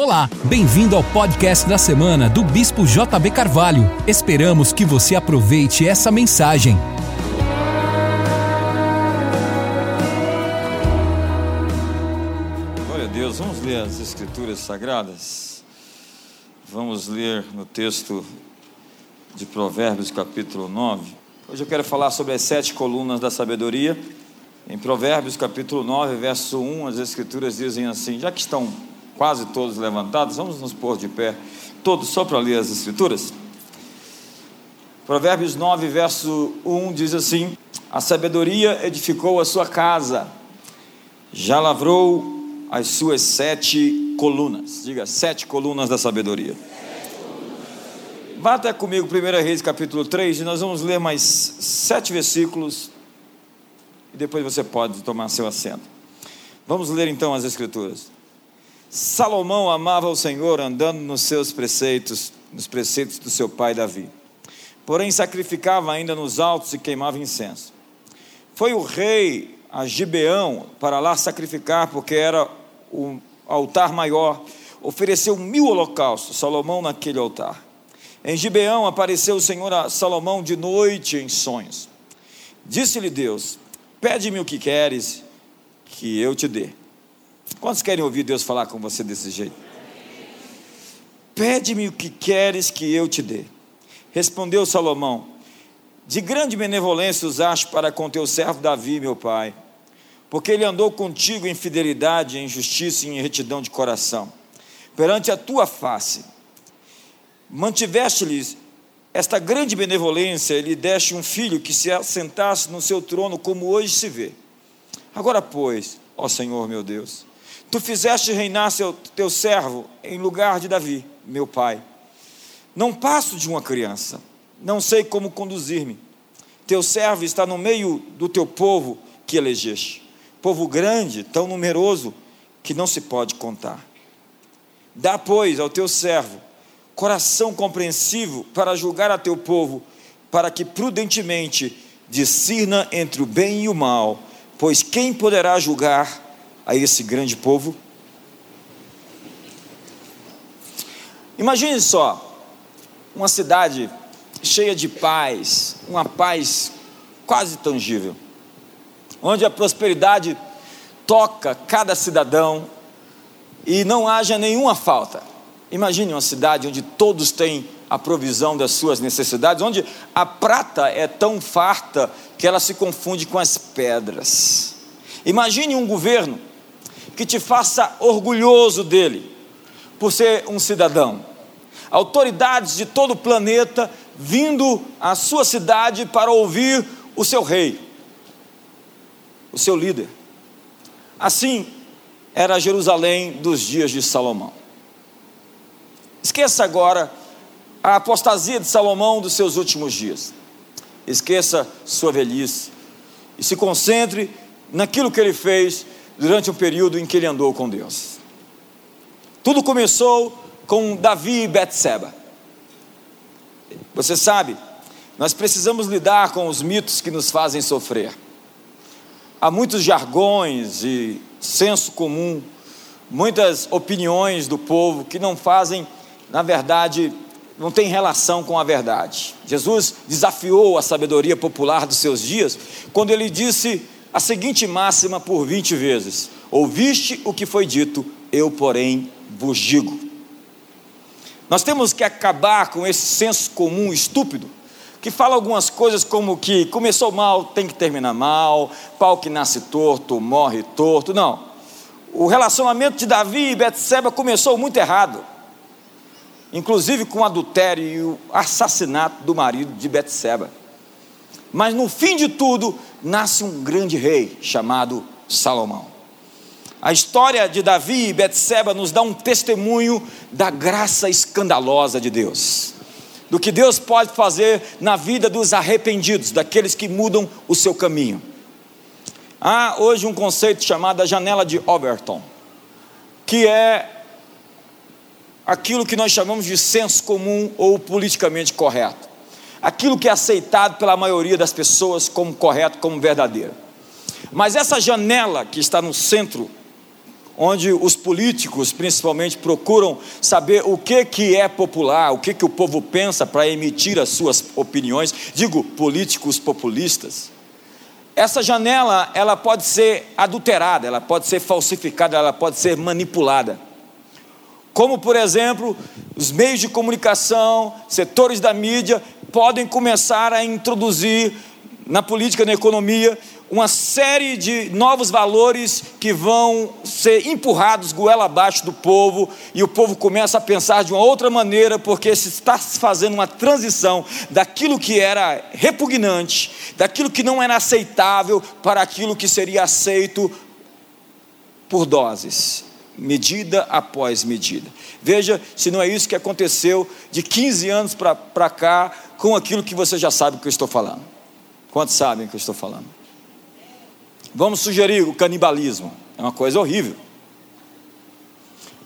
Olá, bem-vindo ao podcast da semana do Bispo JB Carvalho. Esperamos que você aproveite essa mensagem. Glória a Deus, vamos ler as Escrituras Sagradas. Vamos ler no texto de Provérbios, capítulo 9. Hoje eu quero falar sobre as sete colunas da sabedoria. Em Provérbios, capítulo 9, verso 1, as Escrituras dizem assim: já que estão quase todos levantados, vamos nos pôr de pé, todos só para ler as Escrituras. Provérbios 9, verso 1 diz assim: A sabedoria edificou a sua casa, já lavrou as suas sete colunas. Diga, sete colunas da sabedoria. Vá até comigo, 1 Reis capítulo 3, e nós vamos ler mais sete versículos, e depois você pode tomar seu assento. Vamos ler então as Escrituras. Salomão amava o Senhor andando nos seus preceitos, nos preceitos do seu pai Davi. Porém, sacrificava ainda nos altos e queimava incenso. Foi o rei a Gibeão para lá sacrificar, porque era o altar maior. Ofereceu mil holocaustos, Salomão naquele altar. Em Gibeão apareceu o Senhor a Salomão de noite em sonhos. Disse-lhe Deus: Pede-me o que queres, que eu te dê. Quantos querem ouvir Deus falar com você desse jeito? Pede-me o que queres que eu te dê. Respondeu Salomão: De grande benevolência usaste para com teu servo Davi, meu pai, porque ele andou contigo em fidelidade, em justiça e em retidão de coração. Perante a tua face, mantiveste-lhes esta grande benevolência, ele deste um filho que se assentasse no seu trono, como hoje se vê. Agora, pois, ó Senhor meu Deus, Tu fizeste reinar seu, teu servo em lugar de Davi, meu pai. Não passo de uma criança, não sei como conduzir-me. Teu servo está no meio do teu povo que elegeste, povo grande, tão numeroso que não se pode contar. Dá, pois, ao teu servo coração compreensivo para julgar a teu povo, para que prudentemente discirna entre o bem e o mal, pois quem poderá julgar a esse grande povo. Imagine só, uma cidade cheia de paz, uma paz quase tangível, onde a prosperidade toca cada cidadão e não haja nenhuma falta. Imagine uma cidade onde todos têm a provisão das suas necessidades, onde a prata é tão farta que ela se confunde com as pedras. Imagine um governo que te faça orgulhoso dele, por ser um cidadão. Autoridades de todo o planeta vindo à sua cidade para ouvir o seu rei, o seu líder. Assim era Jerusalém dos dias de Salomão. Esqueça agora a apostasia de Salomão dos seus últimos dias. Esqueça sua velhice e se concentre naquilo que ele fez durante um período em que ele andou com Deus. Tudo começou com Davi e Betseba. Você sabe, nós precisamos lidar com os mitos que nos fazem sofrer. Há muitos jargões e senso comum, muitas opiniões do povo que não fazem, na verdade, não tem relação com a verdade. Jesus desafiou a sabedoria popular dos seus dias quando ele disse a seguinte máxima por 20 vezes: Ouviste o que foi dito, eu, porém, vos digo. Nós temos que acabar com esse senso comum estúpido, que fala algumas coisas como que começou mal, tem que terminar mal, pau que nasce torto, morre torto. Não. O relacionamento de Davi e Betseba começou muito errado. Inclusive com o adultério e o assassinato do marido de Betseba. Mas no fim de tudo, nasce um grande rei chamado Salomão. A história de Davi e Betseba nos dá um testemunho da graça escandalosa de Deus. Do que Deus pode fazer na vida dos arrependidos, daqueles que mudam o seu caminho. Há hoje um conceito chamado a janela de Overton, que é aquilo que nós chamamos de senso comum ou politicamente correto aquilo que é aceitado pela maioria das pessoas como correto, como verdadeiro. Mas essa janela que está no centro, onde os políticos, principalmente, procuram saber o que, que é popular, o que, que o povo pensa para emitir as suas opiniões, digo, políticos populistas. Essa janela, ela pode ser adulterada, ela pode ser falsificada, ela pode ser manipulada. Como, por exemplo, os meios de comunicação, setores da mídia podem começar a introduzir na política, na economia, uma série de novos valores que vão ser empurrados goela abaixo do povo, e o povo começa a pensar de uma outra maneira, porque se está fazendo uma transição daquilo que era repugnante, daquilo que não era aceitável, para aquilo que seria aceito por doses, medida após medida. Veja se não é isso que aconteceu de 15 anos para cá, com aquilo que você já sabe que eu estou falando. Quantos sabem que eu estou falando? Vamos sugerir o canibalismo. É uma coisa horrível.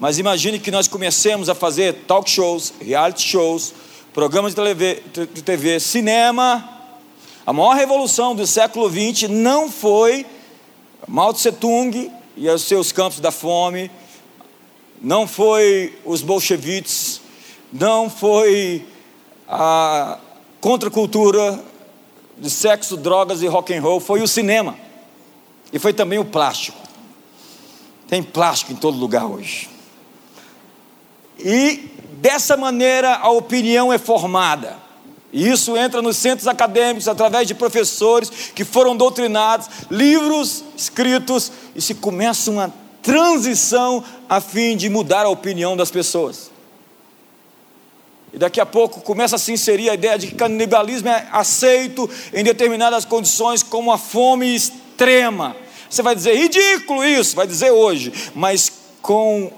Mas imagine que nós comecemos a fazer talk shows, reality shows, programas de TV, de TV, cinema. A maior revolução do século XX não foi Mao Tse Tung e os seus campos da fome, não foi os bolcheviques, não foi a contracultura de sexo, drogas e rock and roll, foi o cinema. E foi também o plástico. Tem plástico em todo lugar hoje. E dessa maneira a opinião é formada. E isso entra nos centros acadêmicos através de professores que foram doutrinados, livros escritos e se começa uma transição a fim de mudar a opinião das pessoas. E daqui a pouco começa a se inserir a ideia de que canibalismo é aceito em determinadas condições como a fome extrema. Você vai dizer, ridículo isso, vai dizer hoje, mas com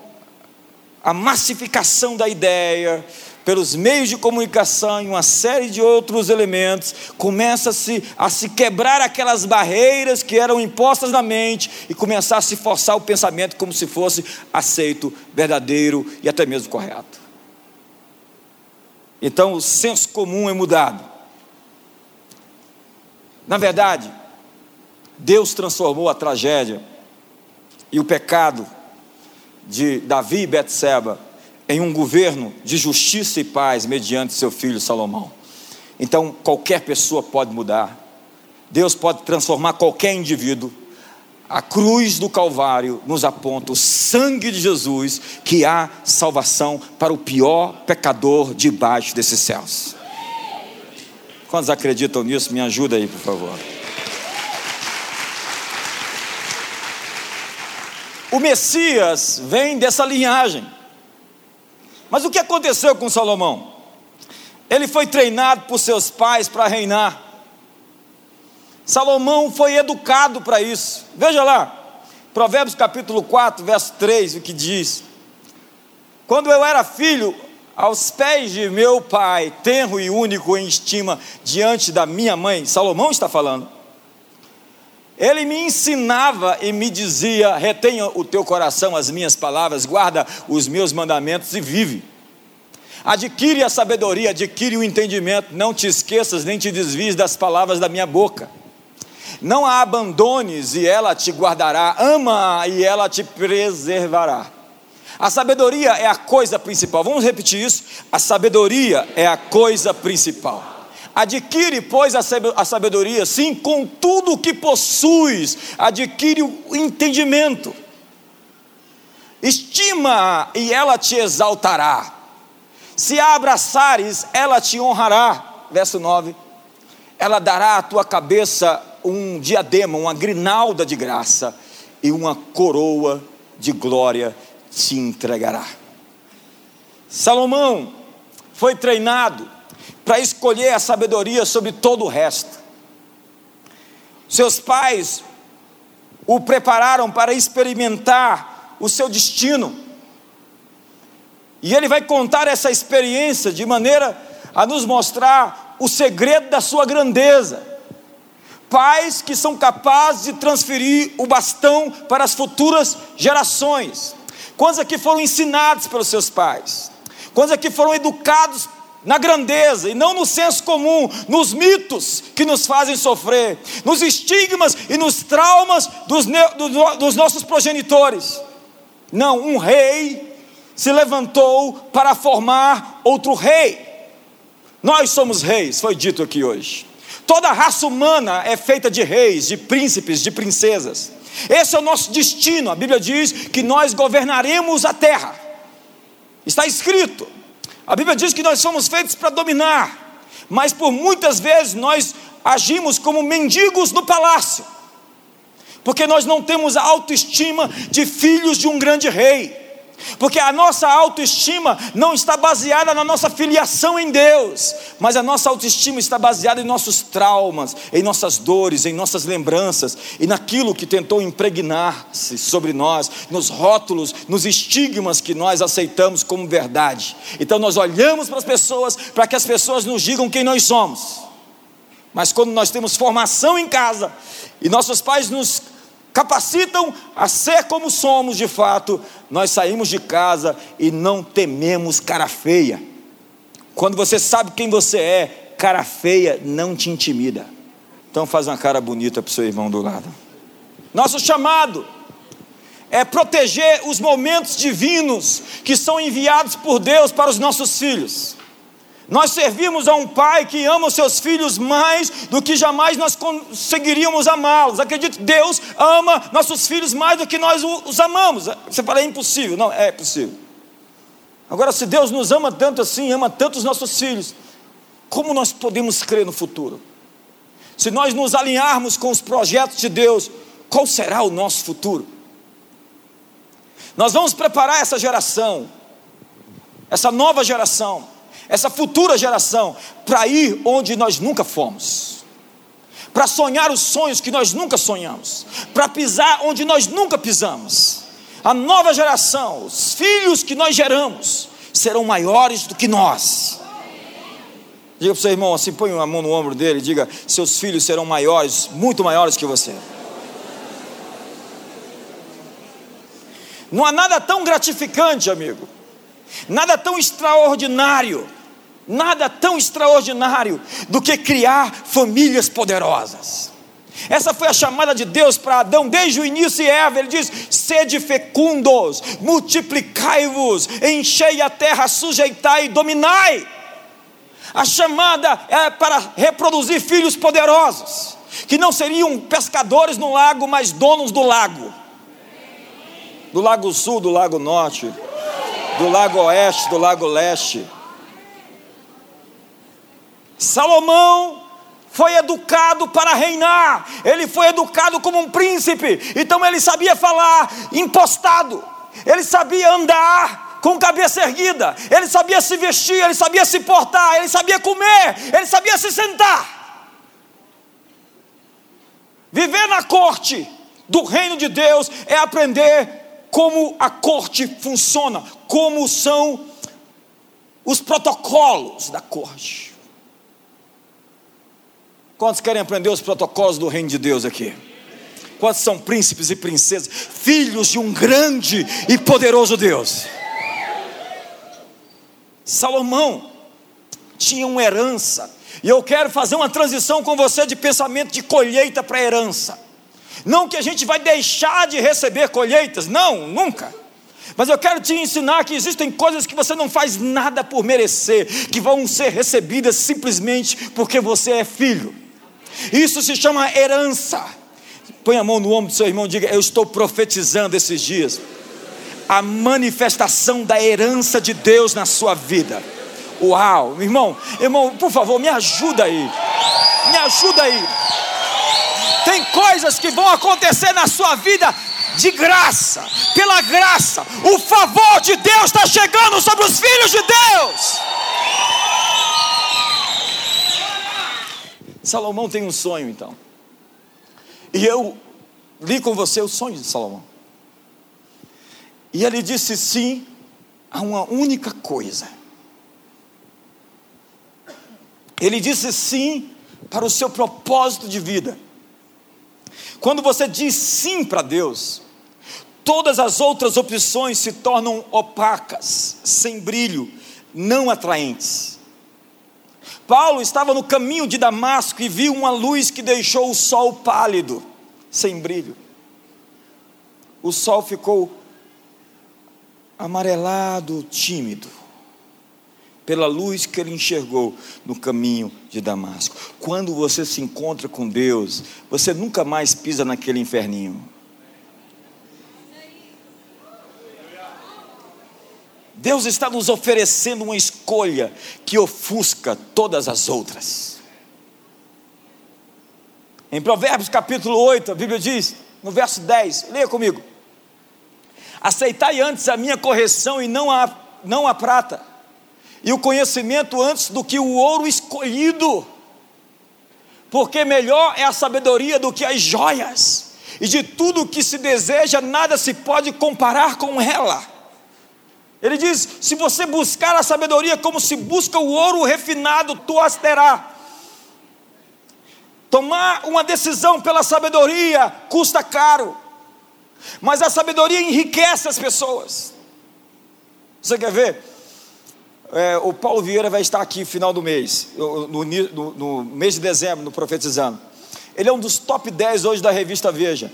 a massificação da ideia, pelos meios de comunicação e uma série de outros elementos, começa-se a se quebrar aquelas barreiras que eram impostas na mente e começar a se forçar o pensamento como se fosse aceito, verdadeiro e até mesmo correto. Então o senso comum é mudado. Na verdade, Deus transformou a tragédia e o pecado de Davi e Betseba em um governo de justiça e paz mediante seu filho Salomão. Então, qualquer pessoa pode mudar. Deus pode transformar qualquer indivíduo. A cruz do Calvário nos aponta o sangue de Jesus, que há salvação para o pior pecador debaixo desses céus. Quantos acreditam nisso? Me ajuda aí, por favor. O Messias vem dessa linhagem. Mas o que aconteceu com Salomão? Ele foi treinado por seus pais para reinar. Salomão foi educado para isso. Veja lá, Provérbios capítulo 4, verso 3, o que diz: Quando eu era filho, aos pés de meu pai, tenro e único em estima diante da minha mãe, Salomão está falando. Ele me ensinava e me dizia: retenha o teu coração as minhas palavras, guarda os meus mandamentos e vive. Adquire a sabedoria, adquire o entendimento, não te esqueças nem te desvies das palavras da minha boca. Não a abandones e ela te guardará, ama e ela te preservará. A sabedoria é a coisa principal. Vamos repetir isso? A sabedoria é a coisa principal. Adquire, pois, a sabedoria, sim, com tudo o que possuis, adquire o entendimento. Estima e ela te exaltará. Se a abraçares, ela te honrará. Verso 9. Ela dará à tua cabeça um diadema, uma grinalda de graça, e uma coroa de glória te entregará. Salomão foi treinado para escolher a sabedoria sobre todo o resto. Seus pais o prepararam para experimentar o seu destino. E ele vai contar essa experiência de maneira a nos mostrar o segredo da sua grandeza. Pais que são capazes de transferir o bastão para as futuras gerações. Quantos aqui foram ensinados pelos seus pais? Quantos aqui foram educados na grandeza e não no senso comum, nos mitos que nos fazem sofrer, nos estigmas e nos traumas dos, dos nossos progenitores. Não, um rei se levantou para formar outro rei. Nós somos reis, foi dito aqui hoje. Toda a raça humana é feita de reis, de príncipes, de princesas. Esse é o nosso destino. A Bíblia diz que nós governaremos a terra. Está escrito. A Bíblia diz que nós somos feitos para dominar, mas por muitas vezes nós agimos como mendigos no palácio, porque nós não temos a autoestima de filhos de um grande rei. Porque a nossa autoestima não está baseada na nossa filiação em Deus, mas a nossa autoestima está baseada em nossos traumas, em nossas dores, em nossas lembranças e naquilo que tentou impregnar-se sobre nós, nos rótulos, nos estigmas que nós aceitamos como verdade. Então nós olhamos para as pessoas para que as pessoas nos digam quem nós somos. Mas quando nós temos formação em casa e nossos pais nos capacitam a ser como somos de fato, nós saímos de casa e não tememos cara feia. Quando você sabe quem você é, cara feia não te intimida. Então faz uma cara bonita para o seu irmão do lado. Nosso chamado é proteger os momentos divinos que são enviados por Deus para os nossos filhos. Nós servimos a um pai que ama os seus filhos mais do que jamais nós conseguiríamos amá-los. Acredite, Deus ama nossos filhos mais do que nós os amamos. Você fala, é impossível. Não, é possível. Agora, se Deus nos ama tanto assim, ama tanto os nossos filhos, como nós podemos crer no futuro? Se nós nos alinharmos com os projetos de Deus, qual será o nosso futuro? Nós vamos preparar essa geração, essa nova geração essa futura geração, para ir onde nós nunca fomos, para sonhar os sonhos que nós nunca sonhamos, para pisar onde nós nunca pisamos. A nova geração, os filhos que nós geramos, serão maiores do que nós. Diga para o seu irmão assim, põe a mão no ombro dele e diga: seus filhos serão maiores, muito maiores que você. Não há nada tão gratificante, amigo, nada tão extraordinário Nada tão extraordinário do que criar famílias poderosas. Essa foi a chamada de Deus para Adão desde o início e Eva. Ele diz: sede fecundos, multiplicai-vos, enchei a terra, sujeitai e dominai. A chamada é para reproduzir filhos poderosos, que não seriam pescadores no lago, mas donos do lago. Do lago sul, do lago norte, do lago oeste, do lago leste Salomão foi educado para reinar, ele foi educado como um príncipe, então ele sabia falar impostado, ele sabia andar com cabeça erguida, ele sabia se vestir, ele sabia se portar, ele sabia comer, ele sabia se sentar. Viver na corte do reino de Deus é aprender como a corte funciona, como são os protocolos da corte. Quantos querem aprender os protocolos do reino de Deus aqui? Quantos são príncipes e princesas, filhos de um grande e poderoso Deus? Salomão tinha uma herança, e eu quero fazer uma transição com você de pensamento de colheita para herança. Não que a gente vai deixar de receber colheitas, não, nunca. Mas eu quero te ensinar que existem coisas que você não faz nada por merecer, que vão ser recebidas simplesmente porque você é filho. Isso se chama herança. Põe a mão no ombro do seu irmão e diga: Eu estou profetizando esses dias. A manifestação da herança de Deus na sua vida. Uau, irmão, irmão, por favor, me ajuda aí. Me ajuda aí. Tem coisas que vão acontecer na sua vida de graça, pela graça. O favor de Deus está chegando sobre os filhos de Deus. Salomão tem um sonho então. E eu li com você o sonho de Salomão. E ele disse sim a uma única coisa. Ele disse sim para o seu propósito de vida. Quando você diz sim para Deus, todas as outras opções se tornam opacas, sem brilho, não atraentes. Paulo estava no caminho de Damasco e viu uma luz que deixou o sol pálido, sem brilho. O sol ficou amarelado, tímido, pela luz que ele enxergou no caminho de Damasco. Quando você se encontra com Deus, você nunca mais pisa naquele inferninho. Deus está nos oferecendo uma escolha que ofusca todas as outras. Em Provérbios capítulo 8, a Bíblia diz, no verso 10, leia comigo: Aceitai antes a minha correção e não a, não a prata, e o conhecimento antes do que o ouro escolhido, porque melhor é a sabedoria do que as joias, e de tudo que se deseja, nada se pode comparar com ela. Ele diz: se você buscar a sabedoria como se busca o ouro refinado, tu as terá. Tomar uma decisão pela sabedoria custa caro, mas a sabedoria enriquece as pessoas. Você quer ver? É, o Paulo Vieira vai estar aqui no final do mês, no, no, no mês de dezembro, no Profetizando. Ele é um dos top 10 hoje da revista Veja.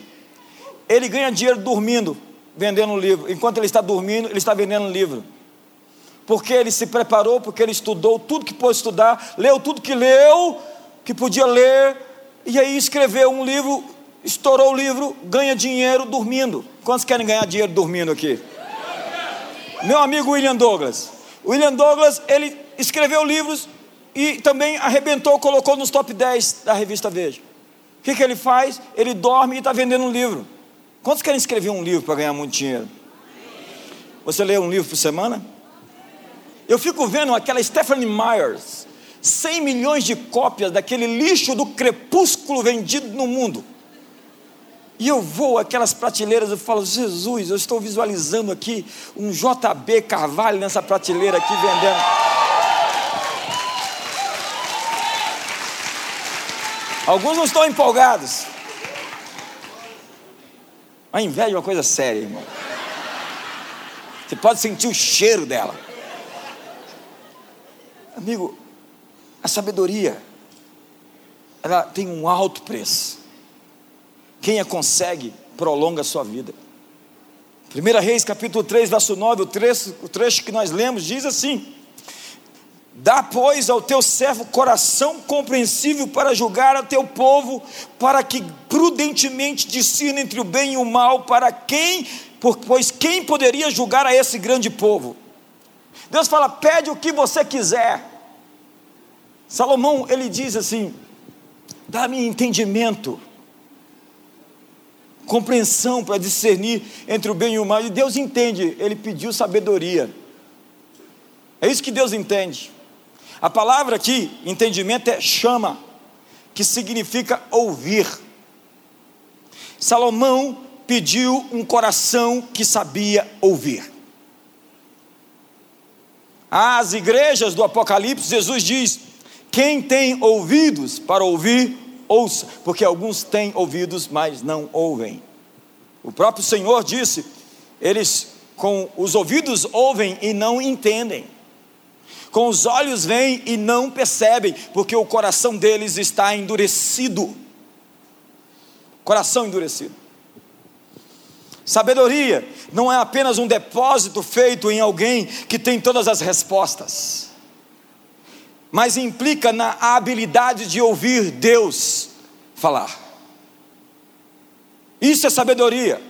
Ele ganha dinheiro dormindo vendendo um livro. Enquanto ele está dormindo, ele está vendendo um livro. Porque ele se preparou, porque ele estudou tudo que pôde estudar, leu tudo que leu, que podia ler, e aí escreveu um livro, estourou o livro, ganha dinheiro dormindo. Quantos querem ganhar dinheiro dormindo aqui? Meu amigo William Douglas. William Douglas, ele escreveu livros e também arrebentou, colocou nos top 10 da revista Veja. O que, que ele faz? Ele dorme e está vendendo um livro. Quantos querem escrever um livro para ganhar muito dinheiro? Você lê um livro por semana? Eu fico vendo aquela Stephanie Myers, 100 milhões de cópias daquele lixo do crepúsculo vendido no mundo. E eu vou aquelas prateleiras e falo, Jesus, eu estou visualizando aqui um JB Carvalho nessa prateleira aqui vendendo. Alguns não estão empolgados. A inveja é uma coisa séria, irmão. Você pode sentir o cheiro dela. Amigo, a sabedoria, ela tem um alto preço. Quem a consegue, prolonga a sua vida. 1 Reis capítulo 3, verso 9, o trecho, o trecho que nós lemos diz assim: Dá, pois, ao teu servo coração compreensível para julgar a teu povo, para que prudentemente discina entre o bem e o mal, para quem, pois quem poderia julgar a esse grande povo? Deus fala: pede o que você quiser. Salomão, ele diz assim: dá-me entendimento, compreensão para discernir entre o bem e o mal. E Deus entende, ele pediu sabedoria. É isso que Deus entende. A palavra aqui, entendimento, é chama, que significa ouvir. Salomão pediu um coração que sabia ouvir. Às igrejas do Apocalipse, Jesus diz: quem tem ouvidos para ouvir, ouça, porque alguns têm ouvidos, mas não ouvem. O próprio Senhor disse: eles com os ouvidos ouvem e não entendem com os olhos veem e não percebem, porque o coração deles está endurecido. Coração endurecido. Sabedoria não é apenas um depósito feito em alguém que tem todas as respostas, mas implica na habilidade de ouvir Deus falar. Isso é sabedoria.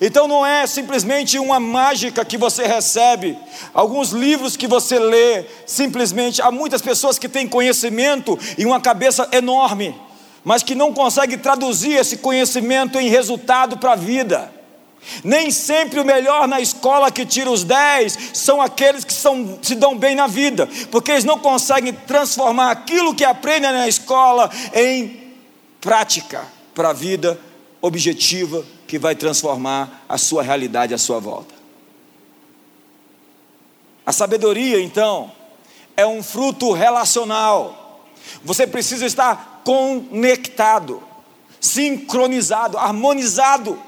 Então não é simplesmente uma mágica que você recebe, alguns livros que você lê, simplesmente há muitas pessoas que têm conhecimento e uma cabeça enorme, mas que não conseguem traduzir esse conhecimento em resultado para a vida. Nem sempre o melhor na escola que tira os 10 são aqueles que são, se dão bem na vida, porque eles não conseguem transformar aquilo que aprendem na escola em prática para a vida objetiva que vai transformar a sua realidade à sua volta. A sabedoria, então, é um fruto relacional. Você precisa estar conectado, sincronizado, harmonizado.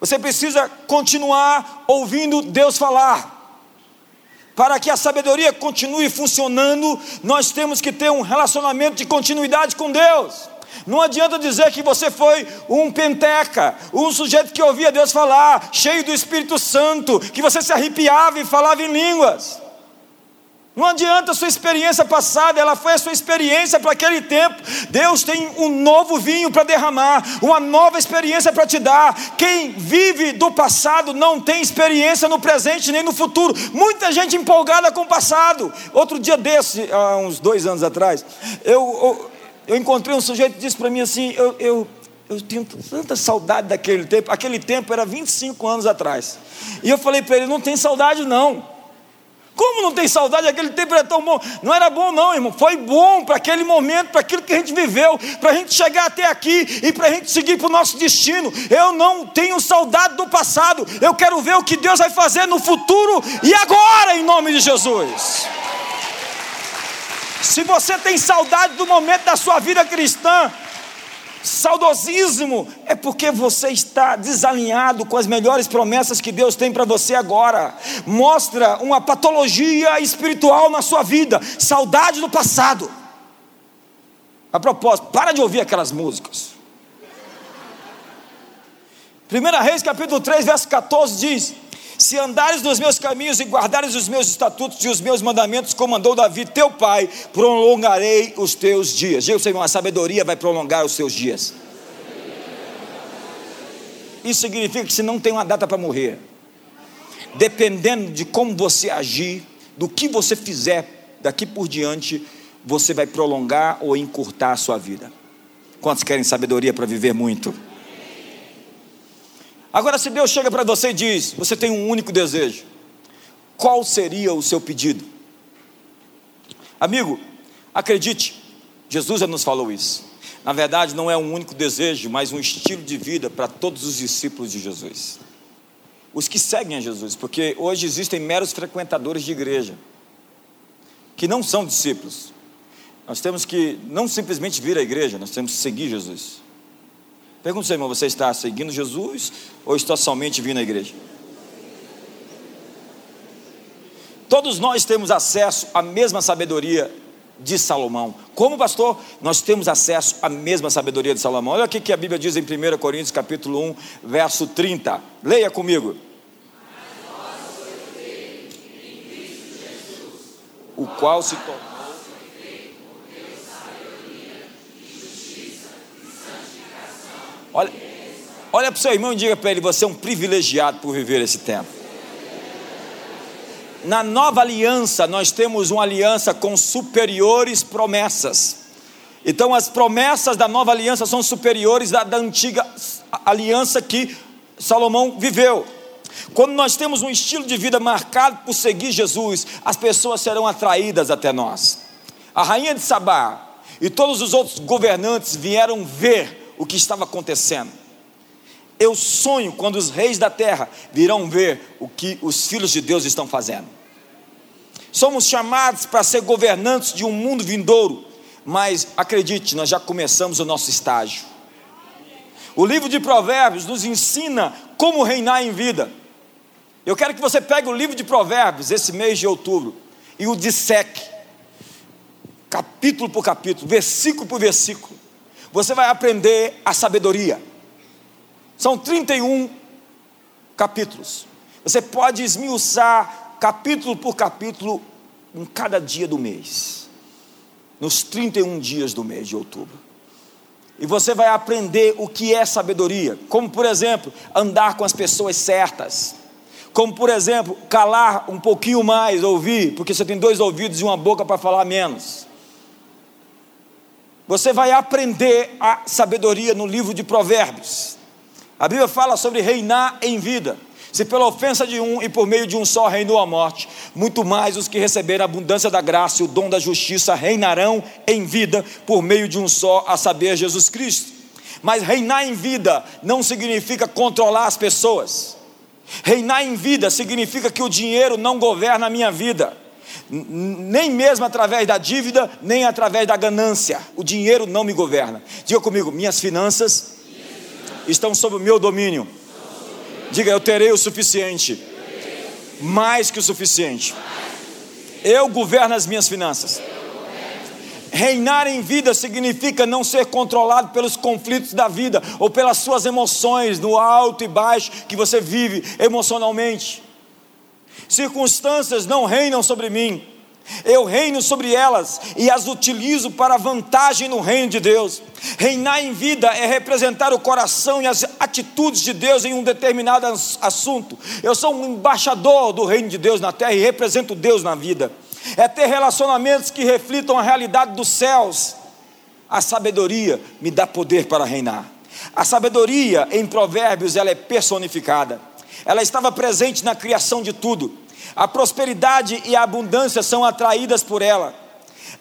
Você precisa continuar ouvindo Deus falar. Para que a sabedoria continue funcionando, nós temos que ter um relacionamento de continuidade com Deus. Não adianta dizer que você foi um penteca, um sujeito que ouvia Deus falar, cheio do Espírito Santo, que você se arrepiava e falava em línguas. Não adianta a sua experiência passada, ela foi a sua experiência para aquele tempo. Deus tem um novo vinho para derramar, uma nova experiência para te dar. Quem vive do passado não tem experiência no presente nem no futuro. Muita gente empolgada com o passado. Outro dia desse, há uns dois anos atrás, eu, eu, encontrei um sujeito que disse para mim assim: eu, eu, eu tenho tanta saudade daquele tempo. Aquele tempo era 25 anos atrás. E eu falei para ele: não tem saudade não. Como não tem saudade? Aquele tempo era tão bom. Não era bom, não, irmão. Foi bom para aquele momento, para aquilo que a gente viveu, para a gente chegar até aqui e para a gente seguir para o nosso destino. Eu não tenho saudade do passado. Eu quero ver o que Deus vai fazer no futuro e agora, em nome de Jesus. Se você tem saudade do momento da sua vida cristã, Saudosismo é porque você está desalinhado com as melhores promessas que Deus tem para você agora. Mostra uma patologia espiritual na sua vida, saudade do passado. A propósito, para de ouvir aquelas músicas. 1 Reis capítulo 3, verso 14 diz: se andares nos meus caminhos e guardares os meus estatutos e os meus mandamentos, como mandou Davi, teu pai, prolongarei os teus dias. Diga Senhor, a sabedoria vai prolongar os seus dias. Isso significa que você não tem uma data para morrer. Dependendo de como você agir, do que você fizer daqui por diante, você vai prolongar ou encurtar a sua vida. Quantos querem sabedoria para viver muito? Agora, se Deus chega para você e diz: Você tem um único desejo, qual seria o seu pedido? Amigo, acredite, Jesus já nos falou isso. Na verdade, não é um único desejo, mas um estilo de vida para todos os discípulos de Jesus. Os que seguem a Jesus, porque hoje existem meros frequentadores de igreja, que não são discípulos. Nós temos que não simplesmente vir à igreja, nós temos que seguir Jesus. Pergunta seu irmão, você está seguindo Jesus ou está somente vindo à igreja? Todos nós temos acesso à mesma sabedoria de Salomão. Como pastor, nós temos acesso à mesma sabedoria de Salomão. Olha o que a Bíblia diz em 1 Coríntios capítulo 1, verso 30. Leia comigo. O qual se tornou Olha, olha para o seu irmão e diga para ele: você é um privilegiado por viver esse tempo. Na nova aliança, nós temos uma aliança com superiores promessas. Então, as promessas da nova aliança são superiores da, da antiga aliança que Salomão viveu. Quando nós temos um estilo de vida marcado por seguir Jesus, as pessoas serão atraídas até nós. A rainha de Sabá e todos os outros governantes vieram ver o que estava acontecendo. Eu sonho quando os reis da terra virão ver o que os filhos de Deus estão fazendo. Somos chamados para ser governantes de um mundo vindouro, mas acredite, nós já começamos o nosso estágio. O livro de Provérbios nos ensina como reinar em vida. Eu quero que você pegue o livro de Provérbios esse mês de outubro e o disseque, capítulo por capítulo, versículo por versículo você vai aprender a sabedoria. São 31 capítulos. Você pode esmiuçar capítulo por capítulo em cada dia do mês, nos 31 dias do mês de outubro. E você vai aprender o que é sabedoria, como por exemplo, andar com as pessoas certas, como por exemplo, calar um pouquinho mais, ouvir, porque você tem dois ouvidos e uma boca para falar menos. Você vai aprender a sabedoria no livro de Provérbios. A Bíblia fala sobre reinar em vida. Se pela ofensa de um e por meio de um só reinou a morte, muito mais os que receberam a abundância da graça e o dom da justiça reinarão em vida por meio de um só, a saber, Jesus Cristo. Mas reinar em vida não significa controlar as pessoas. Reinar em vida significa que o dinheiro não governa a minha vida nem mesmo através da dívida, nem através da ganância. O dinheiro não me governa. Diga comigo: minhas finanças estão sob o meu domínio. Diga, eu terei o suficiente. Mais que o suficiente. Eu governo as minhas finanças. Reinar em vida significa não ser controlado pelos conflitos da vida ou pelas suas emoções, no alto e baixo que você vive emocionalmente. Circunstâncias não reinam sobre mim, eu reino sobre elas e as utilizo para vantagem no reino de Deus. Reinar em vida é representar o coração e as atitudes de Deus em um determinado assunto. Eu sou um embaixador do reino de Deus na terra e represento Deus na vida. É ter relacionamentos que reflitam a realidade dos céus. A sabedoria me dá poder para reinar. A sabedoria em Provérbios ela é personificada. Ela estava presente na criação de tudo a prosperidade e a abundância são atraídas por ela.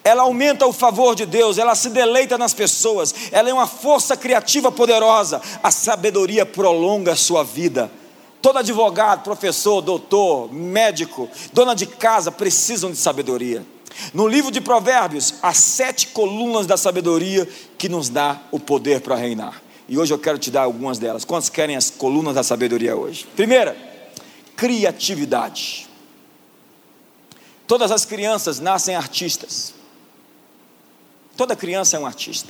Ela aumenta o favor de Deus, ela se deleita nas pessoas, ela é uma força criativa poderosa. A sabedoria prolonga a sua vida. Todo advogado, professor, doutor, médico, dona de casa precisam de sabedoria. No livro de Provérbios, há sete colunas da sabedoria que nos dá o poder para reinar. E hoje eu quero te dar algumas delas. Quantos querem as colunas da sabedoria hoje? Primeira, criatividade. Todas as crianças nascem artistas. Toda criança é um artista.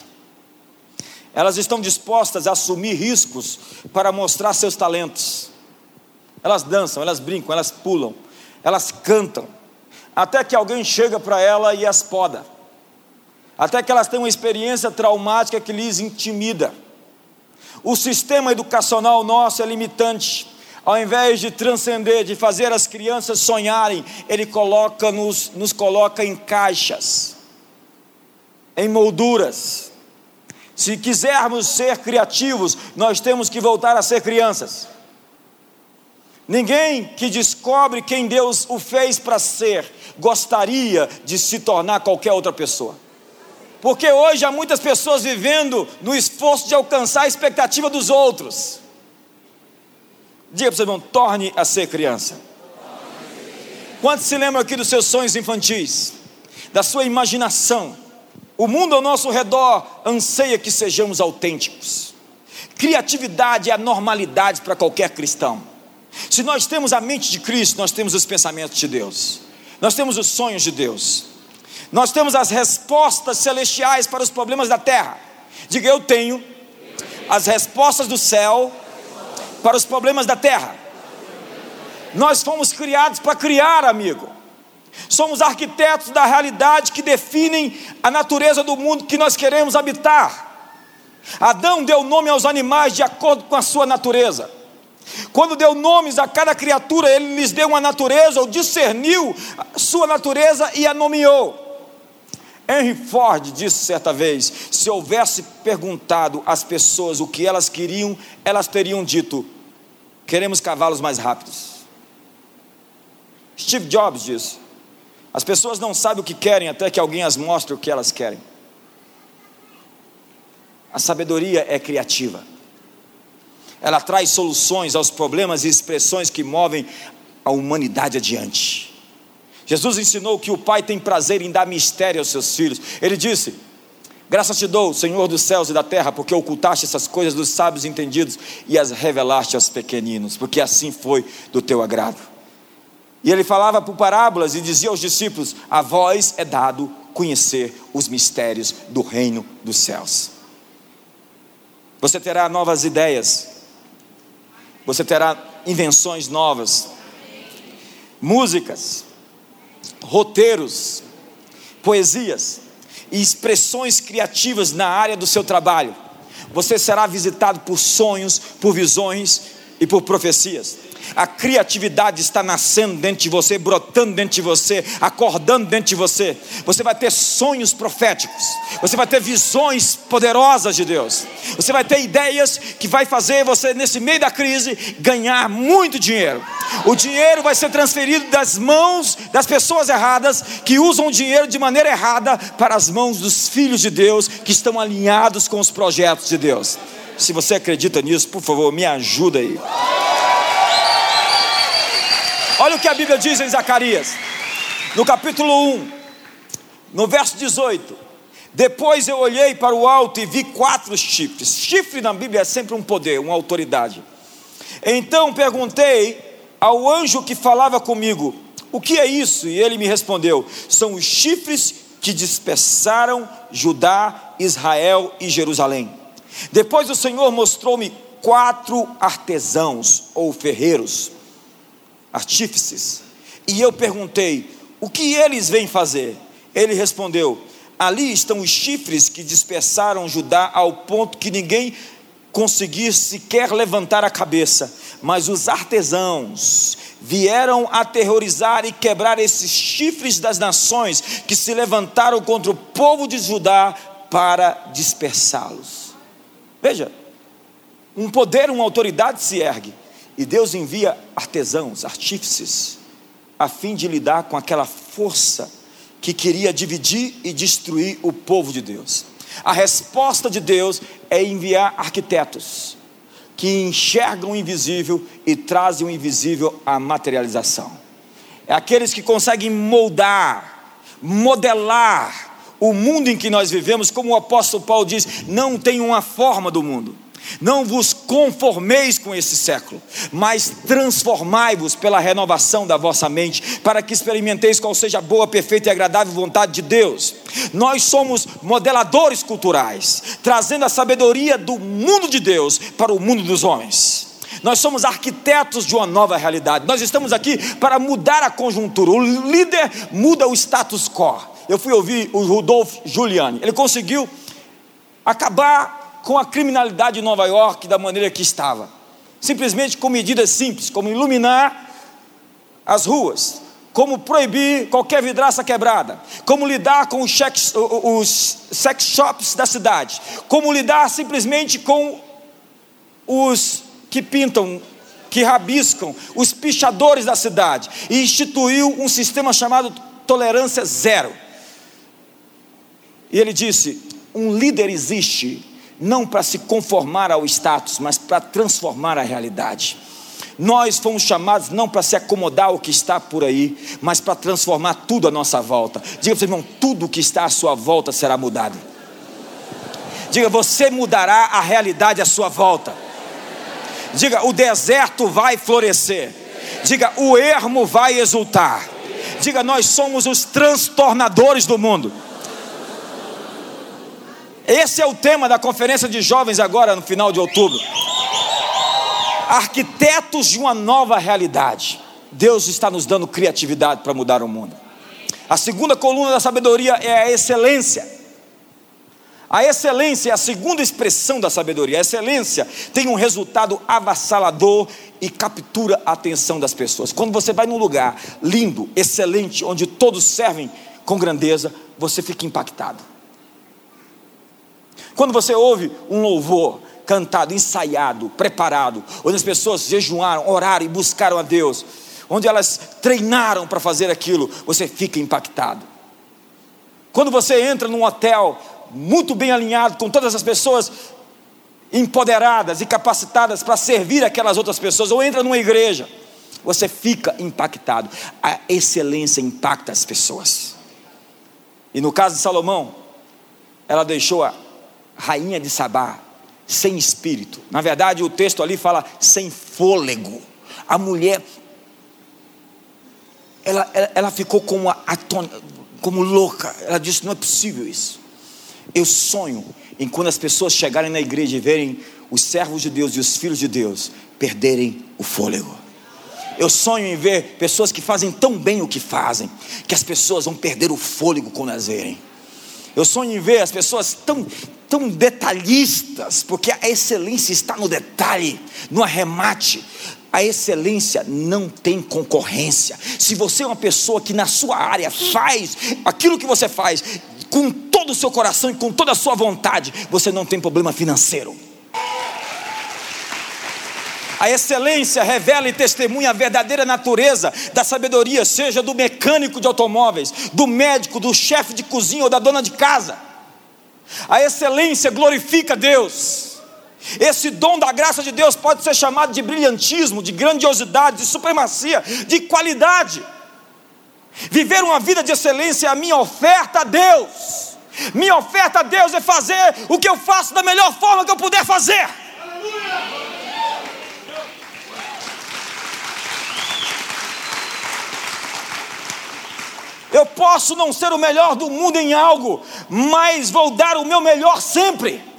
Elas estão dispostas a assumir riscos para mostrar seus talentos. Elas dançam, elas brincam, elas pulam, elas cantam, até que alguém chega para ela e as poda. Até que elas têm uma experiência traumática que lhes intimida. O sistema educacional nosso é limitante. Ao invés de transcender, de fazer as crianças sonharem, ele coloca nos, nos coloca em caixas, em molduras. Se quisermos ser criativos, nós temos que voltar a ser crianças. Ninguém que descobre quem Deus o fez para ser, gostaria de se tornar qualquer outra pessoa. Porque hoje há muitas pessoas vivendo no esforço de alcançar a expectativa dos outros. Diga para o seu irmão, torne a ser criança. Quantos se lembram aqui dos seus sonhos infantis? Da sua imaginação? O mundo ao nosso redor anseia que sejamos autênticos. Criatividade é a normalidade para qualquer cristão. Se nós temos a mente de Cristo, nós temos os pensamentos de Deus, nós temos os sonhos de Deus, nós temos as respostas celestiais para os problemas da terra. Diga, eu tenho as respostas do céu para os problemas da terra. Nós fomos criados para criar, amigo. Somos arquitetos da realidade que definem a natureza do mundo que nós queremos habitar. Adão deu nome aos animais de acordo com a sua natureza. Quando deu nomes a cada criatura, ele lhes deu uma natureza, ou discerniu sua natureza e a nomeou. Henry Ford disse certa vez: se houvesse perguntado às pessoas o que elas queriam, elas teriam dito: queremos cavalos mais rápidos. Steve Jobs disse: as pessoas não sabem o que querem até que alguém as mostre o que elas querem. A sabedoria é criativa. Ela traz soluções aos problemas e expressões que movem a humanidade adiante. Jesus ensinou que o Pai tem prazer em dar mistério aos seus filhos. Ele disse: Graças te dou, Senhor dos céus e da terra, porque ocultaste essas coisas dos sábios entendidos e as revelaste aos pequeninos, porque assim foi do teu agrado. E ele falava por parábolas e dizia aos discípulos: A vós é dado conhecer os mistérios do reino dos céus. Você terá novas ideias, você terá invenções novas, músicas, roteiros, poesias e expressões criativas na área do seu trabalho. Você será visitado por sonhos, por visões e por profecias a criatividade está nascendo dentro de você, brotando dentro de você, acordando dentro de você. Você vai ter sonhos proféticos, você vai ter visões poderosas de Deus, você vai ter ideias que vai fazer você, nesse meio da crise, ganhar muito dinheiro. O dinheiro vai ser transferido das mãos das pessoas erradas, que usam o dinheiro de maneira errada, para as mãos dos filhos de Deus, que estão alinhados com os projetos de Deus. Se você acredita nisso, por favor, me ajuda aí. Olha o que a Bíblia diz em Zacarias, no capítulo 1, no verso 18. Depois eu olhei para o alto e vi quatro chifres. Chifre na Bíblia é sempre um poder, uma autoridade. Então perguntei ao anjo que falava comigo: O que é isso? E ele me respondeu: São os chifres que dispersaram Judá, Israel e Jerusalém. Depois o Senhor mostrou-me quatro artesãos ou ferreiros, artífices, e eu perguntei: o que eles vêm fazer? Ele respondeu: ali estão os chifres que dispersaram Judá ao ponto que ninguém conseguir sequer levantar a cabeça, mas os artesãos vieram aterrorizar e quebrar esses chifres das nações que se levantaram contra o povo de Judá para dispersá-los. Veja, um poder, uma autoridade se ergue, e Deus envia artesãos, artífices, a fim de lidar com aquela força que queria dividir e destruir o povo de Deus. A resposta de Deus é enviar arquitetos que enxergam o invisível e trazem o invisível à materialização. É aqueles que conseguem moldar, modelar o mundo em que nós vivemos, como o apóstolo Paulo diz, não tem uma forma do mundo. Não vos conformeis com esse século, mas transformai-vos pela renovação da vossa mente, para que experimenteis qual seja a boa, perfeita e agradável vontade de Deus. Nós somos modeladores culturais, trazendo a sabedoria do mundo de Deus para o mundo dos homens. Nós somos arquitetos de uma nova realidade. Nós estamos aqui para mudar a conjuntura. O líder muda o status quo. Eu fui ouvir o Rudolf Giuliani. Ele conseguiu acabar com a criminalidade em Nova York da maneira que estava. Simplesmente com medidas simples, como iluminar as ruas, como proibir qualquer vidraça quebrada, como lidar com os, cheques, os sex shops da cidade, como lidar simplesmente com os que pintam, que rabiscam, os pichadores da cidade, e instituiu um sistema chamado tolerância zero. E ele disse: um líder existe não para se conformar ao status, mas para transformar a realidade. Nós fomos chamados não para se acomodar ao que está por aí, mas para transformar tudo à nossa volta. Diga para seu irmão: tudo que está à sua volta será mudado. Diga, você mudará a realidade à sua volta. Diga, o deserto vai florescer. Diga, o ermo vai exultar. Diga, nós somos os transtornadores do mundo. Esse é o tema da conferência de jovens agora no final de outubro. Arquitetos de uma nova realidade. Deus está nos dando criatividade para mudar o mundo. A segunda coluna da sabedoria é a excelência. A excelência é a segunda expressão da sabedoria. A excelência tem um resultado avassalador e captura a atenção das pessoas. Quando você vai num lugar lindo, excelente, onde todos servem com grandeza, você fica impactado. Quando você ouve um louvor cantado, ensaiado, preparado, onde as pessoas jejuaram, oraram e buscaram a Deus, onde elas treinaram para fazer aquilo, você fica impactado. Quando você entra num hotel muito bem alinhado, com todas as pessoas empoderadas e capacitadas para servir aquelas outras pessoas, ou entra numa igreja, você fica impactado. A excelência impacta as pessoas. E no caso de Salomão, ela deixou a rainha de Sabá, sem espírito. Na verdade, o texto ali fala sem fôlego. A mulher, ela, ela, ela ficou como, aton, como louca. Ela disse: não é possível isso. Eu sonho em quando as pessoas chegarem na igreja e verem os servos de Deus e os filhos de Deus perderem o fôlego. Eu sonho em ver pessoas que fazem tão bem o que fazem, que as pessoas vão perder o fôlego quando as verem. Eu sonho em ver as pessoas tão, tão detalhistas, porque a excelência está no detalhe, no arremate. A excelência não tem concorrência. Se você é uma pessoa que na sua área faz aquilo que você faz com todo o seu coração e com toda a sua vontade, você não tem problema financeiro. A excelência revela e testemunha a verdadeira natureza da sabedoria, seja do mecânico de automóveis, do médico, do chefe de cozinha ou da dona de casa. A excelência glorifica Deus. Esse dom da graça de Deus pode ser chamado de brilhantismo, de grandiosidade, de supremacia, de qualidade. Viver uma vida de excelência é a minha oferta a Deus. Minha oferta a Deus é fazer o que eu faço da melhor forma que eu puder fazer. Eu Eu posso não ser o melhor do mundo em algo, mas vou dar o meu melhor sempre.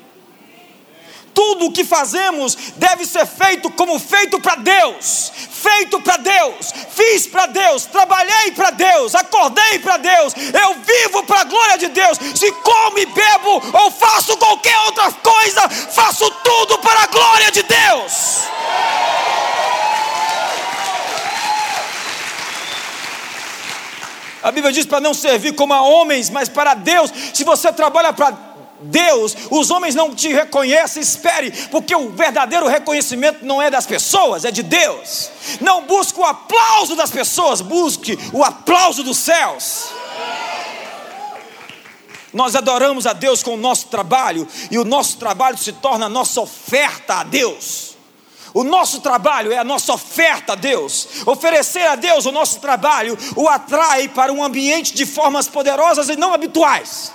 Tudo o que fazemos deve ser feito como feito para Deus, feito para Deus, fiz para Deus, trabalhei para Deus, acordei para Deus, eu vivo para a glória de Deus. Se como e bebo ou faço qualquer outra coisa, faço tudo para a glória de Deus. A Bíblia diz para não servir como a homens, mas para Deus. Se você trabalha para Deus, os homens não te reconhecem, espere, porque o verdadeiro reconhecimento não é das pessoas, é de Deus. Não busque o aplauso das pessoas, busque o aplauso dos céus. Nós adoramos a Deus com o nosso trabalho, e o nosso trabalho se torna a nossa oferta a Deus. O nosso trabalho é a nossa oferta a Deus. Oferecer a Deus o nosso trabalho o atrai para um ambiente de formas poderosas e não habituais.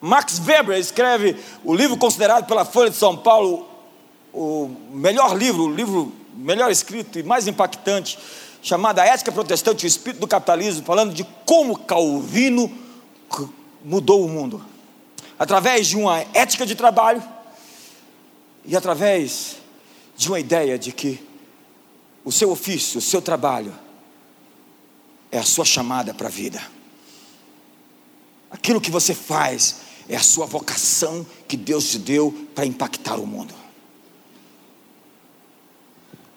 Max Weber escreve o livro considerado pela Folha de São Paulo o melhor livro, o livro melhor escrito e mais impactante, chamado A Ética Protestante e o Espírito do Capitalismo, falando de como Calvino mudou o mundo. Através de uma ética de trabalho e através de uma ideia de que o seu ofício, o seu trabalho é a sua chamada para a vida. Aquilo que você faz é a sua vocação que Deus te deu para impactar o mundo.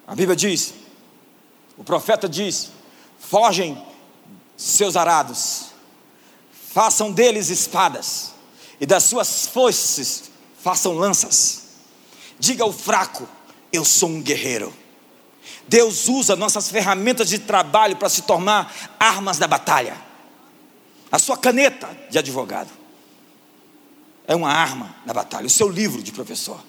A Bíblia diz, o profeta diz: fogem seus arados, façam deles espadas, e das suas foices façam lanças. Diga ao fraco: eu sou um guerreiro. Deus usa nossas ferramentas de trabalho para se tornar armas da batalha. A sua caneta de advogado é uma arma na batalha, o seu livro de professor.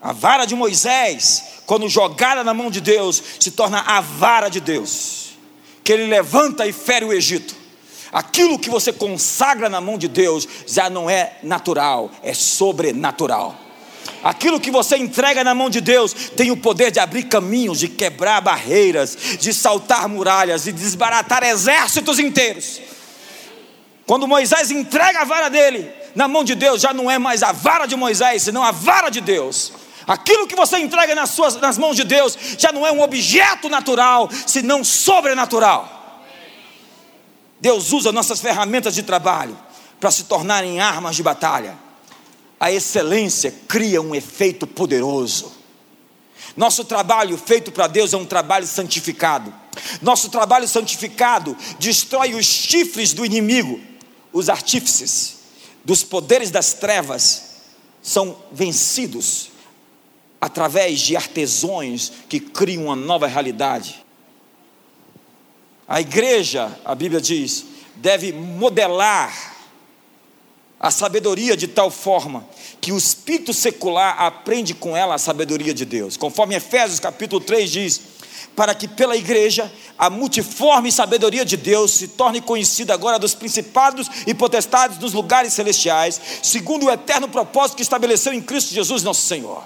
A vara de Moisés, quando jogada na mão de Deus, se torna a vara de Deus, que ele levanta e fere o Egito. Aquilo que você consagra na mão de Deus já não é natural, é sobrenatural. Aquilo que você entrega na mão de Deus tem o poder de abrir caminhos, de quebrar barreiras, de saltar muralhas e desbaratar exércitos inteiros. Quando Moisés entrega a vara dele na mão de Deus, já não é mais a vara de Moisés, senão a vara de Deus. Aquilo que você entrega nas, suas, nas mãos de Deus já não é um objeto natural, senão sobrenatural. Deus usa nossas ferramentas de trabalho para se tornarem armas de batalha. A excelência cria um efeito poderoso. Nosso trabalho feito para Deus é um trabalho santificado. Nosso trabalho santificado destrói os chifres do inimigo os artífices dos poderes das trevas são vencidos através de artesões que criam uma nova realidade. A igreja, a Bíblia diz, deve modelar a sabedoria de tal forma que o espírito secular aprende com ela a sabedoria de Deus. Conforme Efésios capítulo 3 diz: para que pela igreja a multiforme sabedoria de Deus se torne conhecida agora dos principados e potestades dos lugares celestiais, segundo o eterno propósito que estabeleceu em Cristo Jesus, nosso Senhor.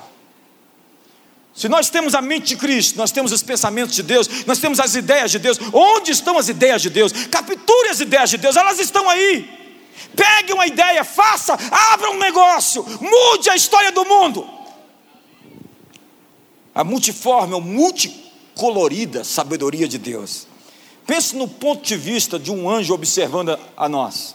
Se nós temos a mente de Cristo, nós temos os pensamentos de Deus, nós temos as ideias de Deus. Onde estão as ideias de Deus? Capture as ideias de Deus, elas estão aí. Pegue uma ideia, faça, abra um negócio, mude a história do mundo. A multiforme, o multi colorida sabedoria de Deus. Pense no ponto de vista de um anjo observando a nós.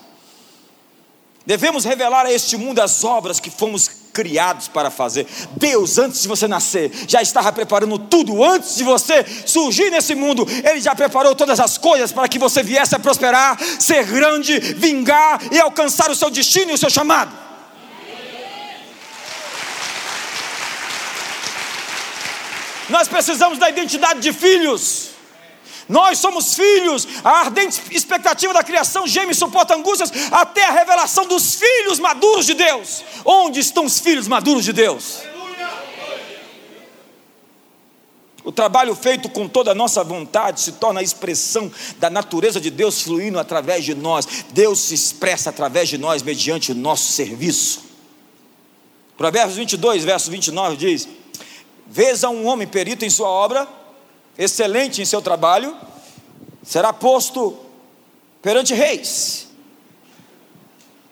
Devemos revelar a este mundo as obras que fomos criados para fazer. Deus, antes de você nascer, já estava preparando tudo. Antes de você surgir nesse mundo, Ele já preparou todas as coisas para que você viesse a prosperar, ser grande, vingar e alcançar o seu destino e o seu chamado. Nós precisamos da identidade de filhos. Nós somos filhos, a ardente expectativa da criação geme e suporta angústias até a revelação dos filhos maduros de Deus. Onde estão os filhos maduros de Deus? O trabalho feito com toda a nossa vontade se torna a expressão da natureza de Deus fluindo através de nós. Deus se expressa através de nós mediante o nosso serviço. Provérbios 22, verso 29 diz: Vês a um homem perito em sua obra, excelente em seu trabalho, será posto perante reis.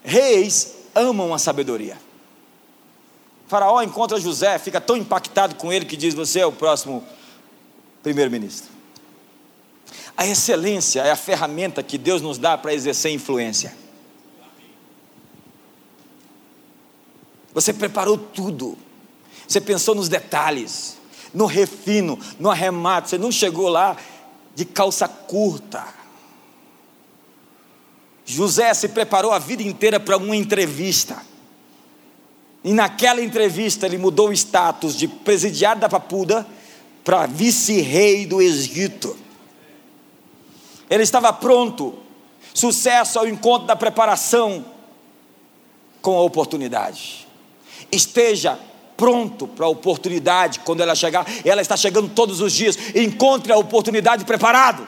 Reis amam a sabedoria. faraó encontra José, fica tão impactado com ele que diz: Você é o próximo primeiro-ministro. A excelência é a ferramenta que Deus nos dá para exercer influência. Você preparou tudo, você pensou nos detalhes, no refino, no arremate, você não chegou lá de calça curta. José se preparou a vida inteira para uma entrevista. E naquela entrevista ele mudou o status de presidiário da Papuda para vice-rei do Egito. Ele estava pronto, sucesso ao encontro da preparação com a oportunidade. Esteja pronto para a oportunidade quando ela chegar, ela está chegando todos os dias. Encontre a oportunidade preparado.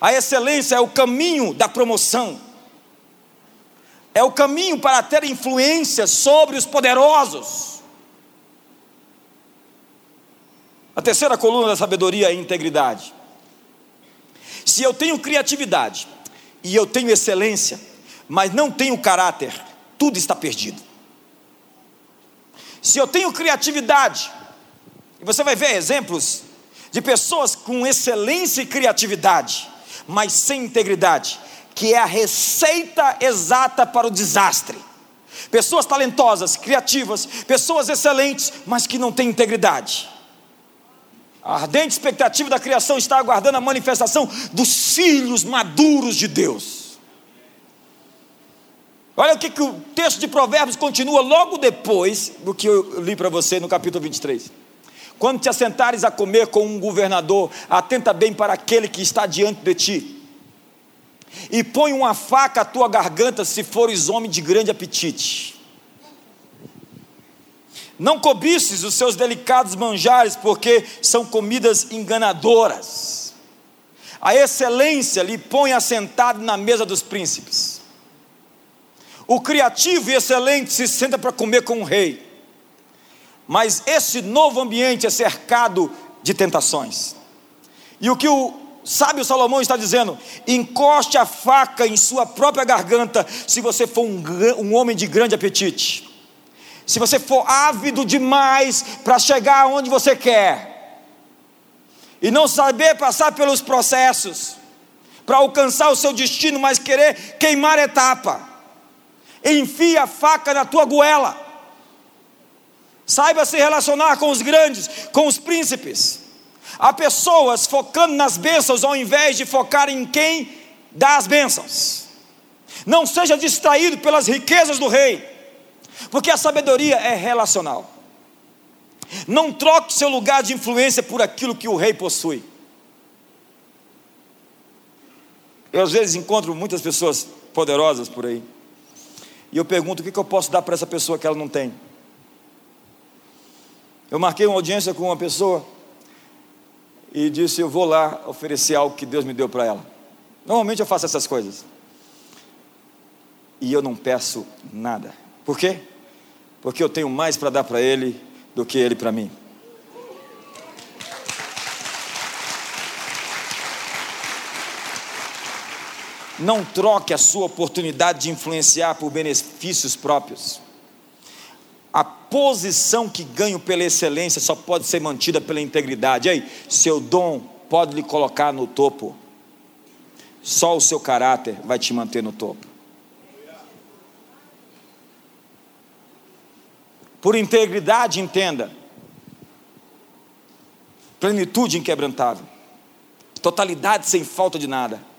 A excelência é o caminho da promoção, é o caminho para ter influência sobre os poderosos. A terceira coluna da sabedoria é a integridade. Se eu tenho criatividade e eu tenho excelência, mas não tenho caráter, tudo está perdido. Se eu tenho criatividade, e você vai ver exemplos de pessoas com excelência e criatividade, mas sem integridade, que é a receita exata para o desastre. Pessoas talentosas, criativas, pessoas excelentes, mas que não têm integridade. A ardente expectativa da criação está aguardando a manifestação dos filhos maduros de Deus. Olha o que, que o texto de Provérbios continua logo depois do que eu li para você no capítulo 23. Quando te assentares a comer com um governador, atenta bem para aquele que está diante de ti. E põe uma faca à tua garganta se fores homem de grande apetite. Não cobices os seus delicados manjares, porque são comidas enganadoras. A excelência lhe põe assentado na mesa dos príncipes. O criativo e excelente se senta para comer com o rei. Mas esse novo ambiente é cercado de tentações. E o que o sábio Salomão está dizendo: encoste a faca em sua própria garganta, se você for um, um homem de grande apetite se você for ávido demais para chegar onde você quer, e não saber passar pelos processos, para alcançar o seu destino, mas querer queimar etapa, enfia a faca na tua goela, saiba se relacionar com os grandes, com os príncipes. Há pessoas focando nas bênçãos ao invés de focar em quem dá as bênçãos. Não seja distraído pelas riquezas do rei porque a sabedoria é relacional. Não troque seu lugar de influência por aquilo que o rei possui. Eu às vezes encontro muitas pessoas poderosas por aí. E eu pergunto o que eu posso dar para essa pessoa que ela não tem. Eu marquei uma audiência com uma pessoa e disse: Eu vou lá oferecer algo que Deus me deu para ela. Normalmente eu faço essas coisas. E eu não peço nada. Por quê? Porque eu tenho mais para dar para Ele do que Ele para mim. Não troque a sua oportunidade de influenciar por benefícios próprios. A posição que ganho pela excelência só pode ser mantida pela integridade. Aí, seu dom pode lhe colocar no topo. Só o seu caráter vai te manter no topo. Por integridade, entenda. Plenitude inquebrantável. Totalidade sem falta de nada.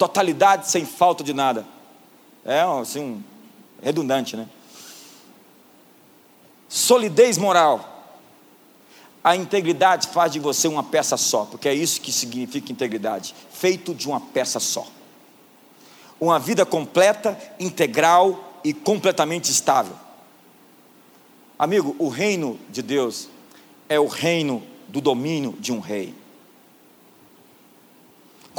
Totalidade sem falta de nada. É assim, um, redundante, né? Solidez moral. A integridade faz de você uma peça só, porque é isso que significa integridade feito de uma peça só. Uma vida completa, integral e completamente estável. Amigo, o reino de Deus é o reino do domínio de um rei.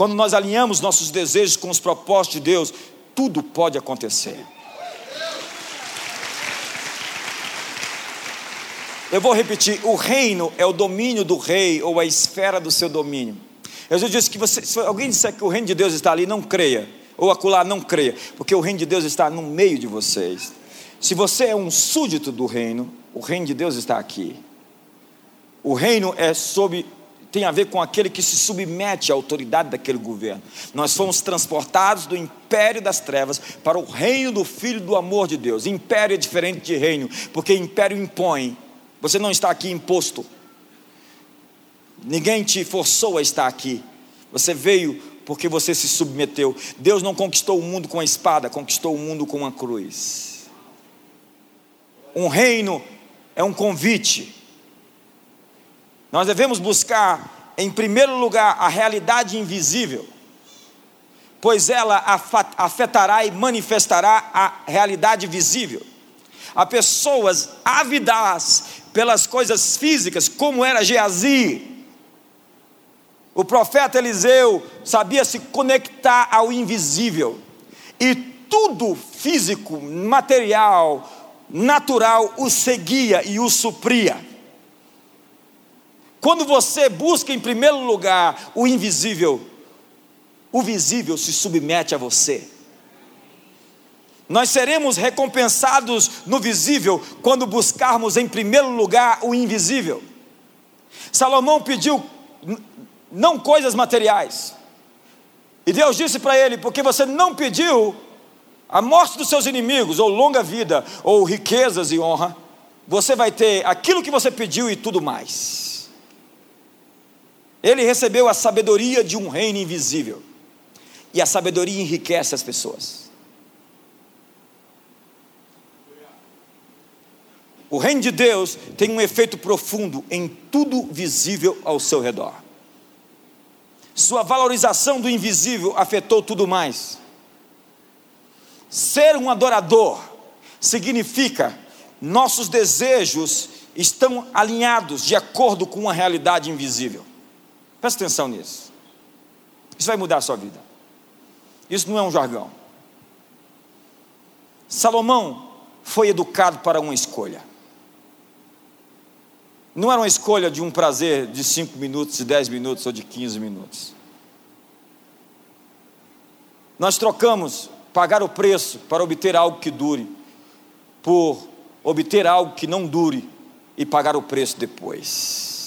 Quando nós alinhamos nossos desejos com os propósitos de Deus, tudo pode acontecer. Eu vou repetir: o reino é o domínio do rei ou a esfera do seu domínio. Jesus disse que você, se alguém disser que o reino de Deus está ali, não creia. Ou acolá, não creia. Porque o reino de Deus está no meio de vocês. Se você é um súdito do reino, o reino de Deus está aqui. O reino é sob tem a ver com aquele que se submete à autoridade daquele governo. Nós fomos transportados do império das trevas para o reino do Filho do amor de Deus. Império é diferente de reino, porque império impõe. Você não está aqui imposto. Ninguém te forçou a estar aqui. Você veio porque você se submeteu. Deus não conquistou o mundo com a espada, conquistou o mundo com uma cruz. Um reino é um convite. Nós devemos buscar, em primeiro lugar, a realidade invisível, pois ela afetará e manifestará a realidade visível. Há pessoas ávidas pelas coisas físicas, como era Geazi. O profeta Eliseu sabia se conectar ao invisível, e tudo físico, material, natural o seguia e o supria. Quando você busca em primeiro lugar o invisível, o visível se submete a você. Nós seremos recompensados no visível quando buscarmos em primeiro lugar o invisível. Salomão pediu não coisas materiais. E Deus disse para ele: porque você não pediu a morte dos seus inimigos, ou longa vida, ou riquezas e honra, você vai ter aquilo que você pediu e tudo mais. Ele recebeu a sabedoria de um reino invisível. E a sabedoria enriquece as pessoas. O reino de Deus tem um efeito profundo em tudo visível ao seu redor. Sua valorização do invisível afetou tudo mais. Ser um adorador significa nossos desejos estão alinhados de acordo com uma realidade invisível. Presta atenção nisso. Isso vai mudar a sua vida. Isso não é um jargão. Salomão foi educado para uma escolha. Não era uma escolha de um prazer de cinco minutos, de dez minutos ou de quinze minutos. Nós trocamos pagar o preço para obter algo que dure, por obter algo que não dure e pagar o preço depois.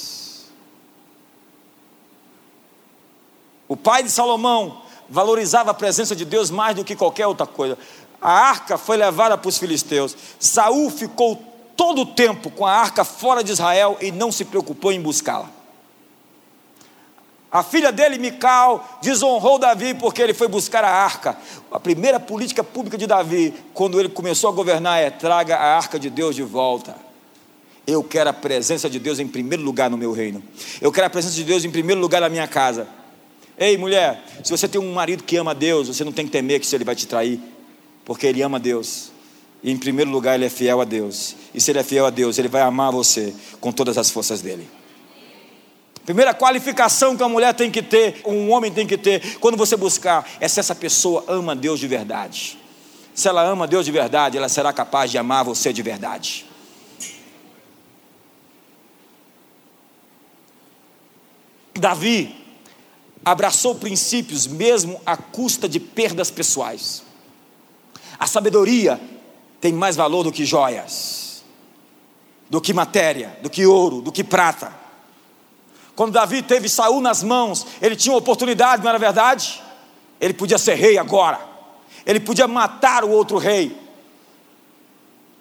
O pai de Salomão valorizava a presença de Deus mais do que qualquer outra coisa. A arca foi levada para os filisteus. Saul ficou todo o tempo com a arca fora de Israel e não se preocupou em buscá-la. A filha dele, Mical, desonrou Davi porque ele foi buscar a arca. A primeira política pública de Davi, quando ele começou a governar, é: traga a arca de Deus de volta. Eu quero a presença de Deus em primeiro lugar no meu reino. Eu quero a presença de Deus em primeiro lugar na minha casa. Ei, mulher, se você tem um marido que ama Deus, você não tem que temer que ele vai te trair, porque ele ama Deus. E em primeiro lugar, ele é fiel a Deus. E se ele é fiel a Deus, ele vai amar você com todas as forças dele. Primeira qualificação que a mulher tem que ter, um homem tem que ter, quando você buscar, é se essa pessoa ama Deus de verdade. Se ela ama Deus de verdade, ela será capaz de amar você de verdade. Davi abraçou princípios mesmo à custa de perdas pessoais. A sabedoria tem mais valor do que joias, do que matéria, do que ouro, do que prata. Quando Davi teve Saul nas mãos, ele tinha uma oportunidade, não era verdade? Ele podia ser rei agora. Ele podia matar o outro rei.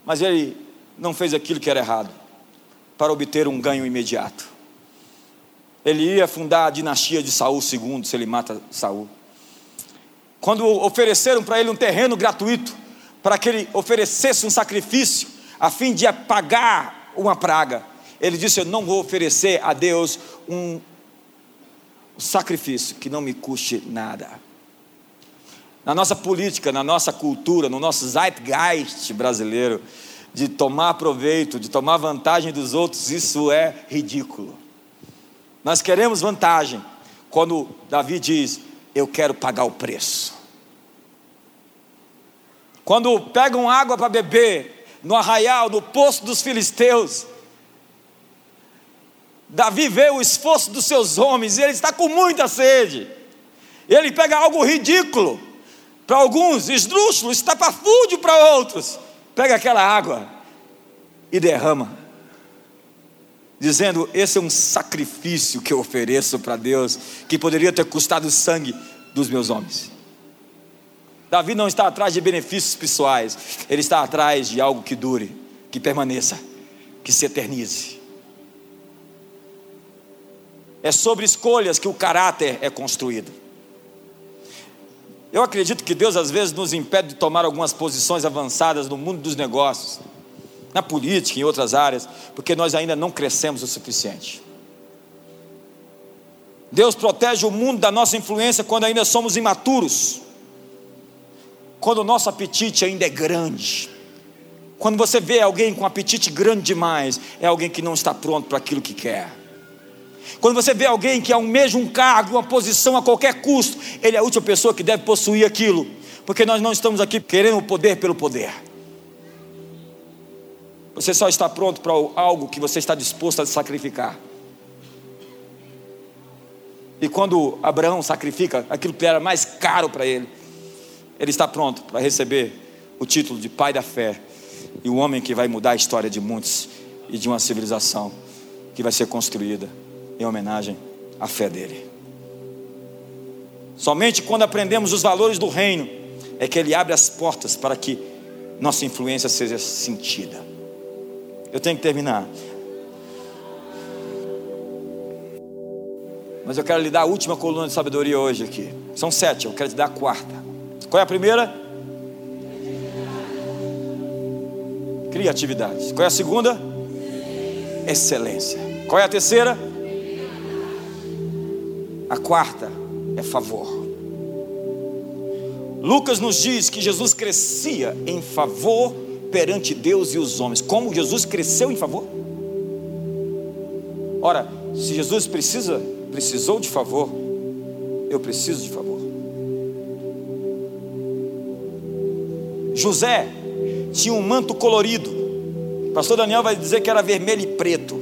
Mas ele não fez aquilo que era errado para obter um ganho imediato. Ele ia fundar a dinastia de Saul II, se ele mata Saul. Quando ofereceram para ele um terreno gratuito, para que ele oferecesse um sacrifício, a fim de apagar uma praga, ele disse: Eu não vou oferecer a Deus um sacrifício que não me custe nada. Na nossa política, na nossa cultura, no nosso zeitgeist brasileiro, de tomar proveito, de tomar vantagem dos outros, isso é ridículo. Nós queremos vantagem. Quando Davi diz: Eu quero pagar o preço. Quando pegam água para beber no arraial, no poço dos filisteus, Davi vê o esforço dos seus homens e ele está com muita sede. Ele pega algo ridículo para alguns, esdrúxulo, estapafúrdio para outros. Pega aquela água e derrama, dizendo: Esse é um sacrifício que eu ofereço para Deus, que poderia ter custado o sangue dos meus homens. Davi não está atrás de benefícios pessoais, ele está atrás de algo que dure, que permaneça, que se eternize. É sobre escolhas que o caráter é construído. Eu acredito que Deus às vezes nos impede de tomar algumas posições avançadas no mundo dos negócios, na política, em outras áreas, porque nós ainda não crescemos o suficiente. Deus protege o mundo da nossa influência quando ainda somos imaturos, quando o nosso apetite ainda é grande. Quando você vê alguém com apetite grande demais, é alguém que não está pronto para aquilo que quer. Quando você vê alguém que almeja um cargo, uma posição a qualquer custo, ele é a última pessoa que deve possuir aquilo, porque nós não estamos aqui querendo o poder pelo poder. Você só está pronto para algo que você está disposto a sacrificar. E quando Abraão sacrifica aquilo que era mais caro para ele, ele está pronto para receber o título de pai da fé e o homem que vai mudar a história de muitos e de uma civilização que vai ser construída em homenagem à fé dele. Somente quando aprendemos os valores do reino é que ele abre as portas para que nossa influência seja sentida. Eu tenho que terminar. Mas eu quero lhe dar a última coluna de sabedoria hoje aqui. São sete, eu quero te dar a quarta. Qual é a primeira? Criatividade. Qual é a segunda? Excelência. Qual é a terceira? A quarta é favor. Lucas nos diz que Jesus crescia em favor perante Deus e os homens. Como Jesus cresceu em favor? Ora, se Jesus precisa, precisou de favor, eu preciso de favor. José tinha um manto colorido. O pastor Daniel vai dizer que era vermelho e preto.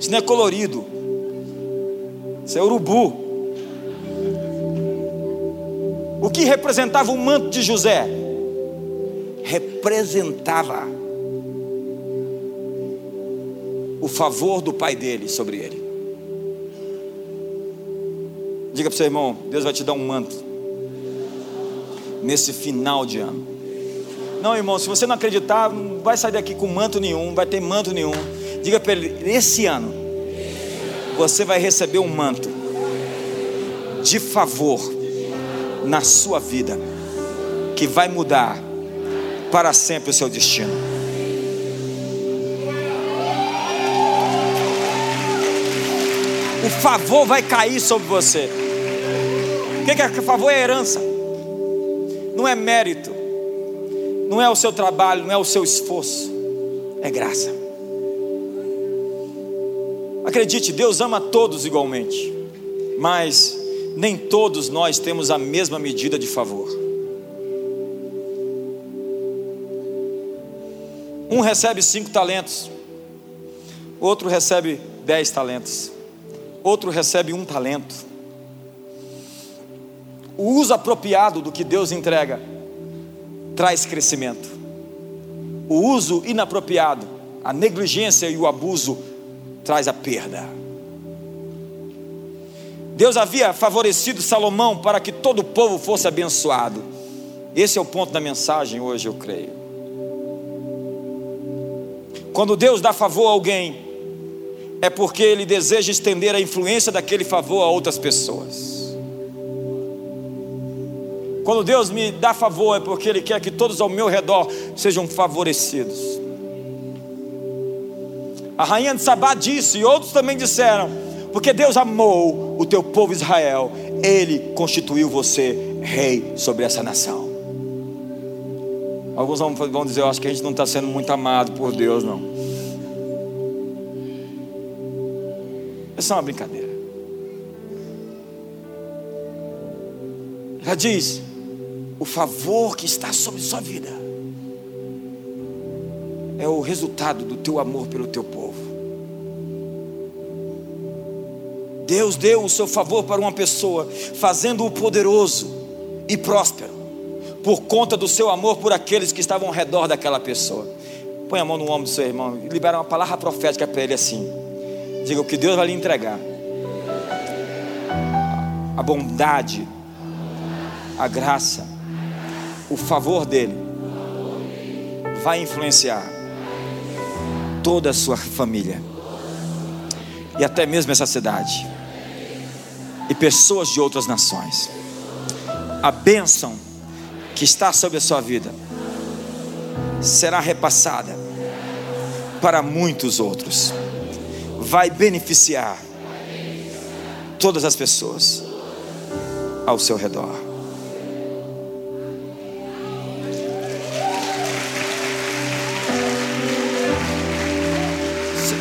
Isso não é colorido, isso é urubu. O que representava o manto de José? Representava o favor do pai dele sobre ele. Diga para o seu irmão: Deus vai te dar um manto nesse final de ano. Não, irmão, se você não acreditar, não vai sair daqui com manto nenhum, não vai ter manto nenhum. Diga para ele: esse ano você vai receber um manto de favor na sua vida que vai mudar para sempre o seu destino. O favor vai cair sobre você. O que é favor? É herança, não é mérito, não é o seu trabalho, não é o seu esforço, é graça. Acredite, Deus ama todos igualmente, mas nem todos nós temos a mesma medida de favor. Um recebe cinco talentos, outro recebe dez talentos, outro recebe um talento. O uso apropriado do que Deus entrega traz crescimento. O uso inapropriado, a negligência e o abuso traz a perda. Deus havia favorecido Salomão para que todo o povo fosse abençoado. Esse é o ponto da mensagem hoje, eu creio. Quando Deus dá favor a alguém, é porque Ele deseja estender a influência daquele favor a outras pessoas. Quando Deus me dá favor, é porque Ele quer que todos ao meu redor sejam favorecidos. A rainha de Sabá disse, e outros também disseram: porque Deus amou o teu povo Israel, Ele constituiu você rei sobre essa nação. Alguns vão dizer, eu acho que a gente não está sendo muito amado por Deus, não. É uma brincadeira. Ela diz: o favor que está sobre sua vida é o resultado do teu amor pelo teu povo. Deus deu o seu favor para uma pessoa, fazendo-o poderoso e próspero, por conta do seu amor por aqueles que estavam ao redor daquela pessoa. Põe a mão no ombro do seu irmão e libera uma palavra profética para ele assim. Diga o que Deus vai lhe entregar. A bondade, a graça, o favor dele vai influenciar toda a sua família e até mesmo essa cidade e pessoas de outras nações. A bênção que está sobre a sua vida será repassada para muitos outros, vai beneficiar todas as pessoas ao seu redor.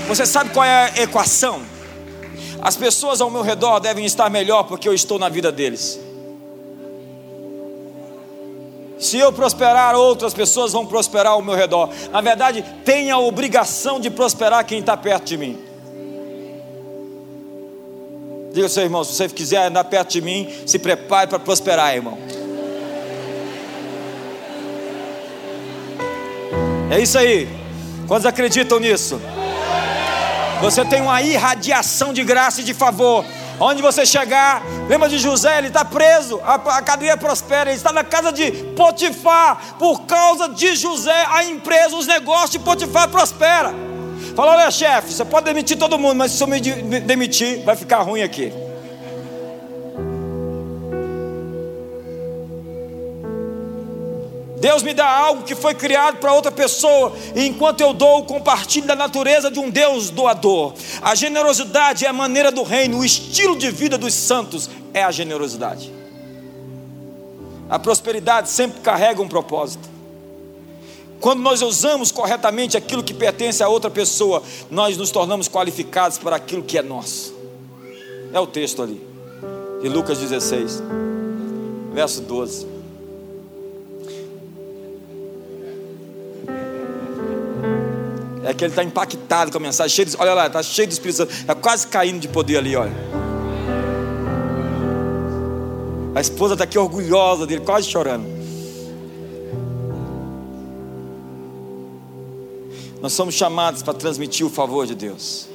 Você sabe qual é a equação? As pessoas ao meu redor devem estar melhor porque eu estou na vida deles. Se eu prosperar, outras pessoas vão prosperar ao meu redor. Na verdade, tem a obrigação de prosperar quem está perto de mim. Diga ao seu irmão: se você quiser andar perto de mim, se prepare para prosperar, irmão. É isso aí. Quantos acreditam nisso? Você tem uma irradiação de graça e de favor. Onde você chegar, lembra de José, ele está preso, a, a cadeia prospera, ele está na casa de Potifar, por causa de José, a empresa, os negócios de Potifar prospera. Fala, olha chefe, você pode demitir todo mundo, mas se eu me demitir, vai ficar ruim aqui. Deus me dá algo que foi criado para outra pessoa, e enquanto eu dou, compartilho da natureza de um Deus doador. A generosidade é a maneira do reino, o estilo de vida dos santos é a generosidade. A prosperidade sempre carrega um propósito. Quando nós usamos corretamente aquilo que pertence a outra pessoa, nós nos tornamos qualificados para aquilo que é nosso. É o texto ali, de Lucas 16, verso 12. É que ele está impactado com a mensagem, cheio de, olha lá, está cheio do Espírito Santo, está quase caindo de poder ali, olha. A esposa está aqui orgulhosa dele, quase chorando. Nós somos chamados para transmitir o favor de Deus.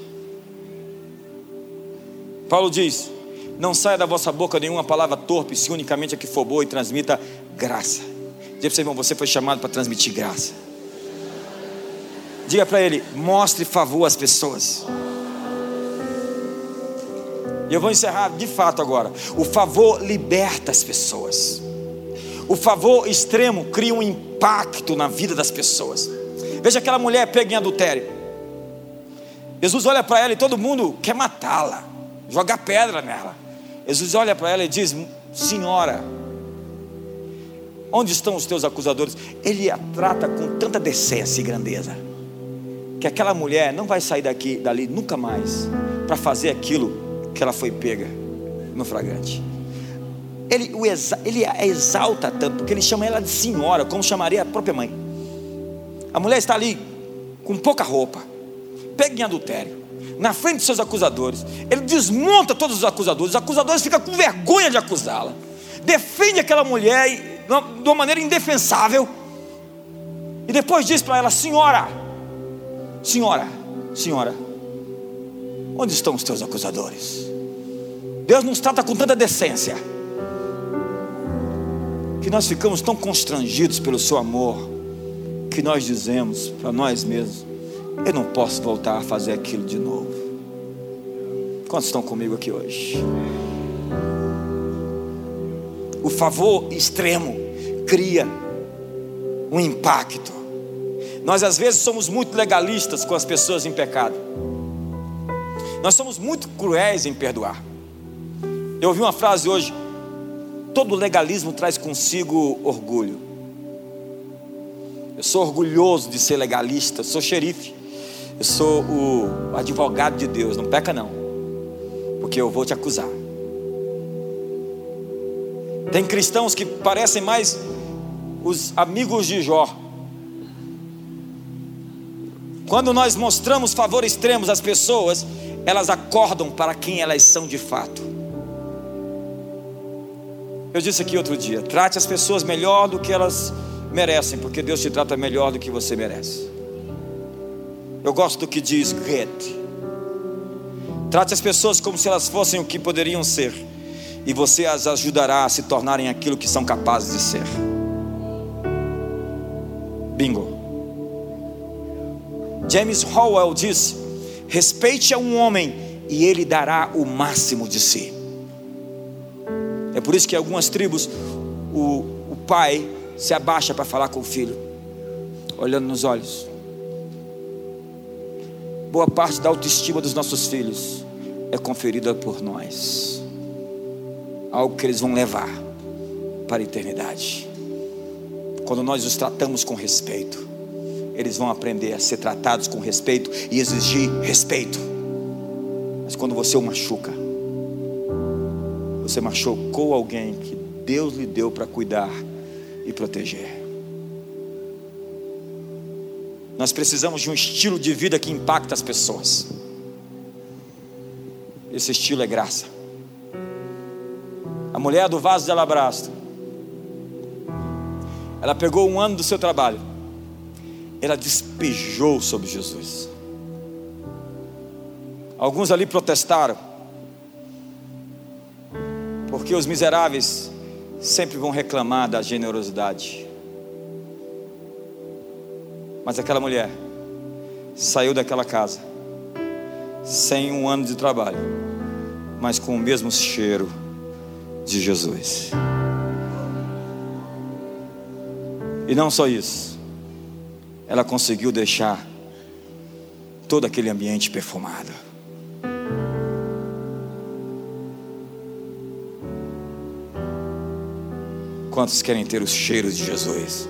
Paulo diz: Não saia da vossa boca nenhuma palavra torpe, se unicamente a que for boa e transmita graça. Diga para você, irmão, você foi chamado para transmitir graça. Diga para ele: mostre favor às pessoas. E eu vou encerrar de fato agora. O favor liberta as pessoas. O favor extremo cria um impacto na vida das pessoas. Veja aquela mulher pega em adultério. Jesus olha para ela e todo mundo quer matá-la, jogar pedra nela. Jesus olha para ela e diz: Senhora, onde estão os teus acusadores? Ele a trata com tanta decência e grandeza que aquela mulher não vai sair daqui, dali nunca mais para fazer aquilo que ela foi pega no flagrante. Ele, o exa, ele a exalta tanto, porque ele chama ela de senhora, como chamaria a própria mãe. A mulher está ali com pouca roupa, pega em adultério, na frente dos seus acusadores. Ele desmonta todos os acusadores, os acusadores ficam com vergonha de acusá-la. Defende aquela mulher de uma maneira indefensável. E depois diz para ela: Senhora, Senhora, senhora, onde estão os teus acusadores? Deus nos trata com tanta decência, que nós ficamos tão constrangidos pelo seu amor, que nós dizemos para nós mesmos: eu não posso voltar a fazer aquilo de novo. Quantos estão comigo aqui hoje? O favor extremo cria um impacto nós às vezes somos muito legalistas com as pessoas em pecado. Nós somos muito cruéis em perdoar. Eu ouvi uma frase hoje: todo legalismo traz consigo orgulho. Eu sou orgulhoso de ser legalista, sou xerife. Eu sou o advogado de Deus, não peca não. Porque eu vou te acusar. Tem cristãos que parecem mais os amigos de Jó quando nós mostramos favor extremos às pessoas, elas acordam para quem elas são de fato. Eu disse aqui outro dia: trate as pessoas melhor do que elas merecem, porque Deus te trata melhor do que você merece. Eu gosto do que diz Goethe. Trate as pessoas como se elas fossem o que poderiam ser, e você as ajudará a se tornarem aquilo que são capazes de ser. Bingo. James Howell diz: respeite a um homem e ele dará o máximo de si. É por isso que em algumas tribos o, o pai se abaixa para falar com o filho, olhando nos olhos. Boa parte da autoestima dos nossos filhos é conferida por nós, algo que eles vão levar para a eternidade. Quando nós os tratamos com respeito, eles vão aprender a ser tratados com respeito e exigir respeito. Mas quando você o machuca, você machucou alguém que Deus lhe deu para cuidar e proteger. Nós precisamos de um estilo de vida que impacta as pessoas. Esse estilo é graça. A mulher do vaso de alabastro. Ela pegou um ano do seu trabalho. Ela despejou sobre Jesus. Alguns ali protestaram. Porque os miseráveis sempre vão reclamar da generosidade. Mas aquela mulher saiu daquela casa sem um ano de trabalho, mas com o mesmo cheiro de Jesus. E não só isso, ela conseguiu deixar todo aquele ambiente perfumado. Quantos querem ter os cheiros de Jesus?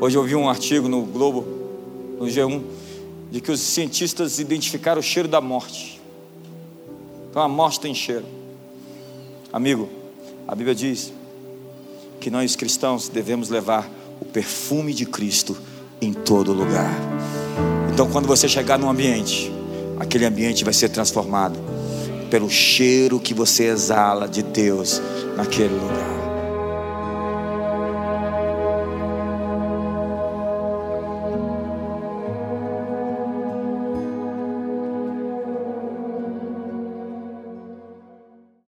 Hoje eu vi um artigo no Globo, no G1, de que os cientistas identificaram o cheiro da morte. Então a morte tem cheiro. Amigo, a Bíblia diz que nós cristãos devemos levar o perfume de Cristo em todo lugar. Então quando você chegar num ambiente, aquele ambiente vai ser transformado pelo cheiro que você exala de Deus naquele lugar.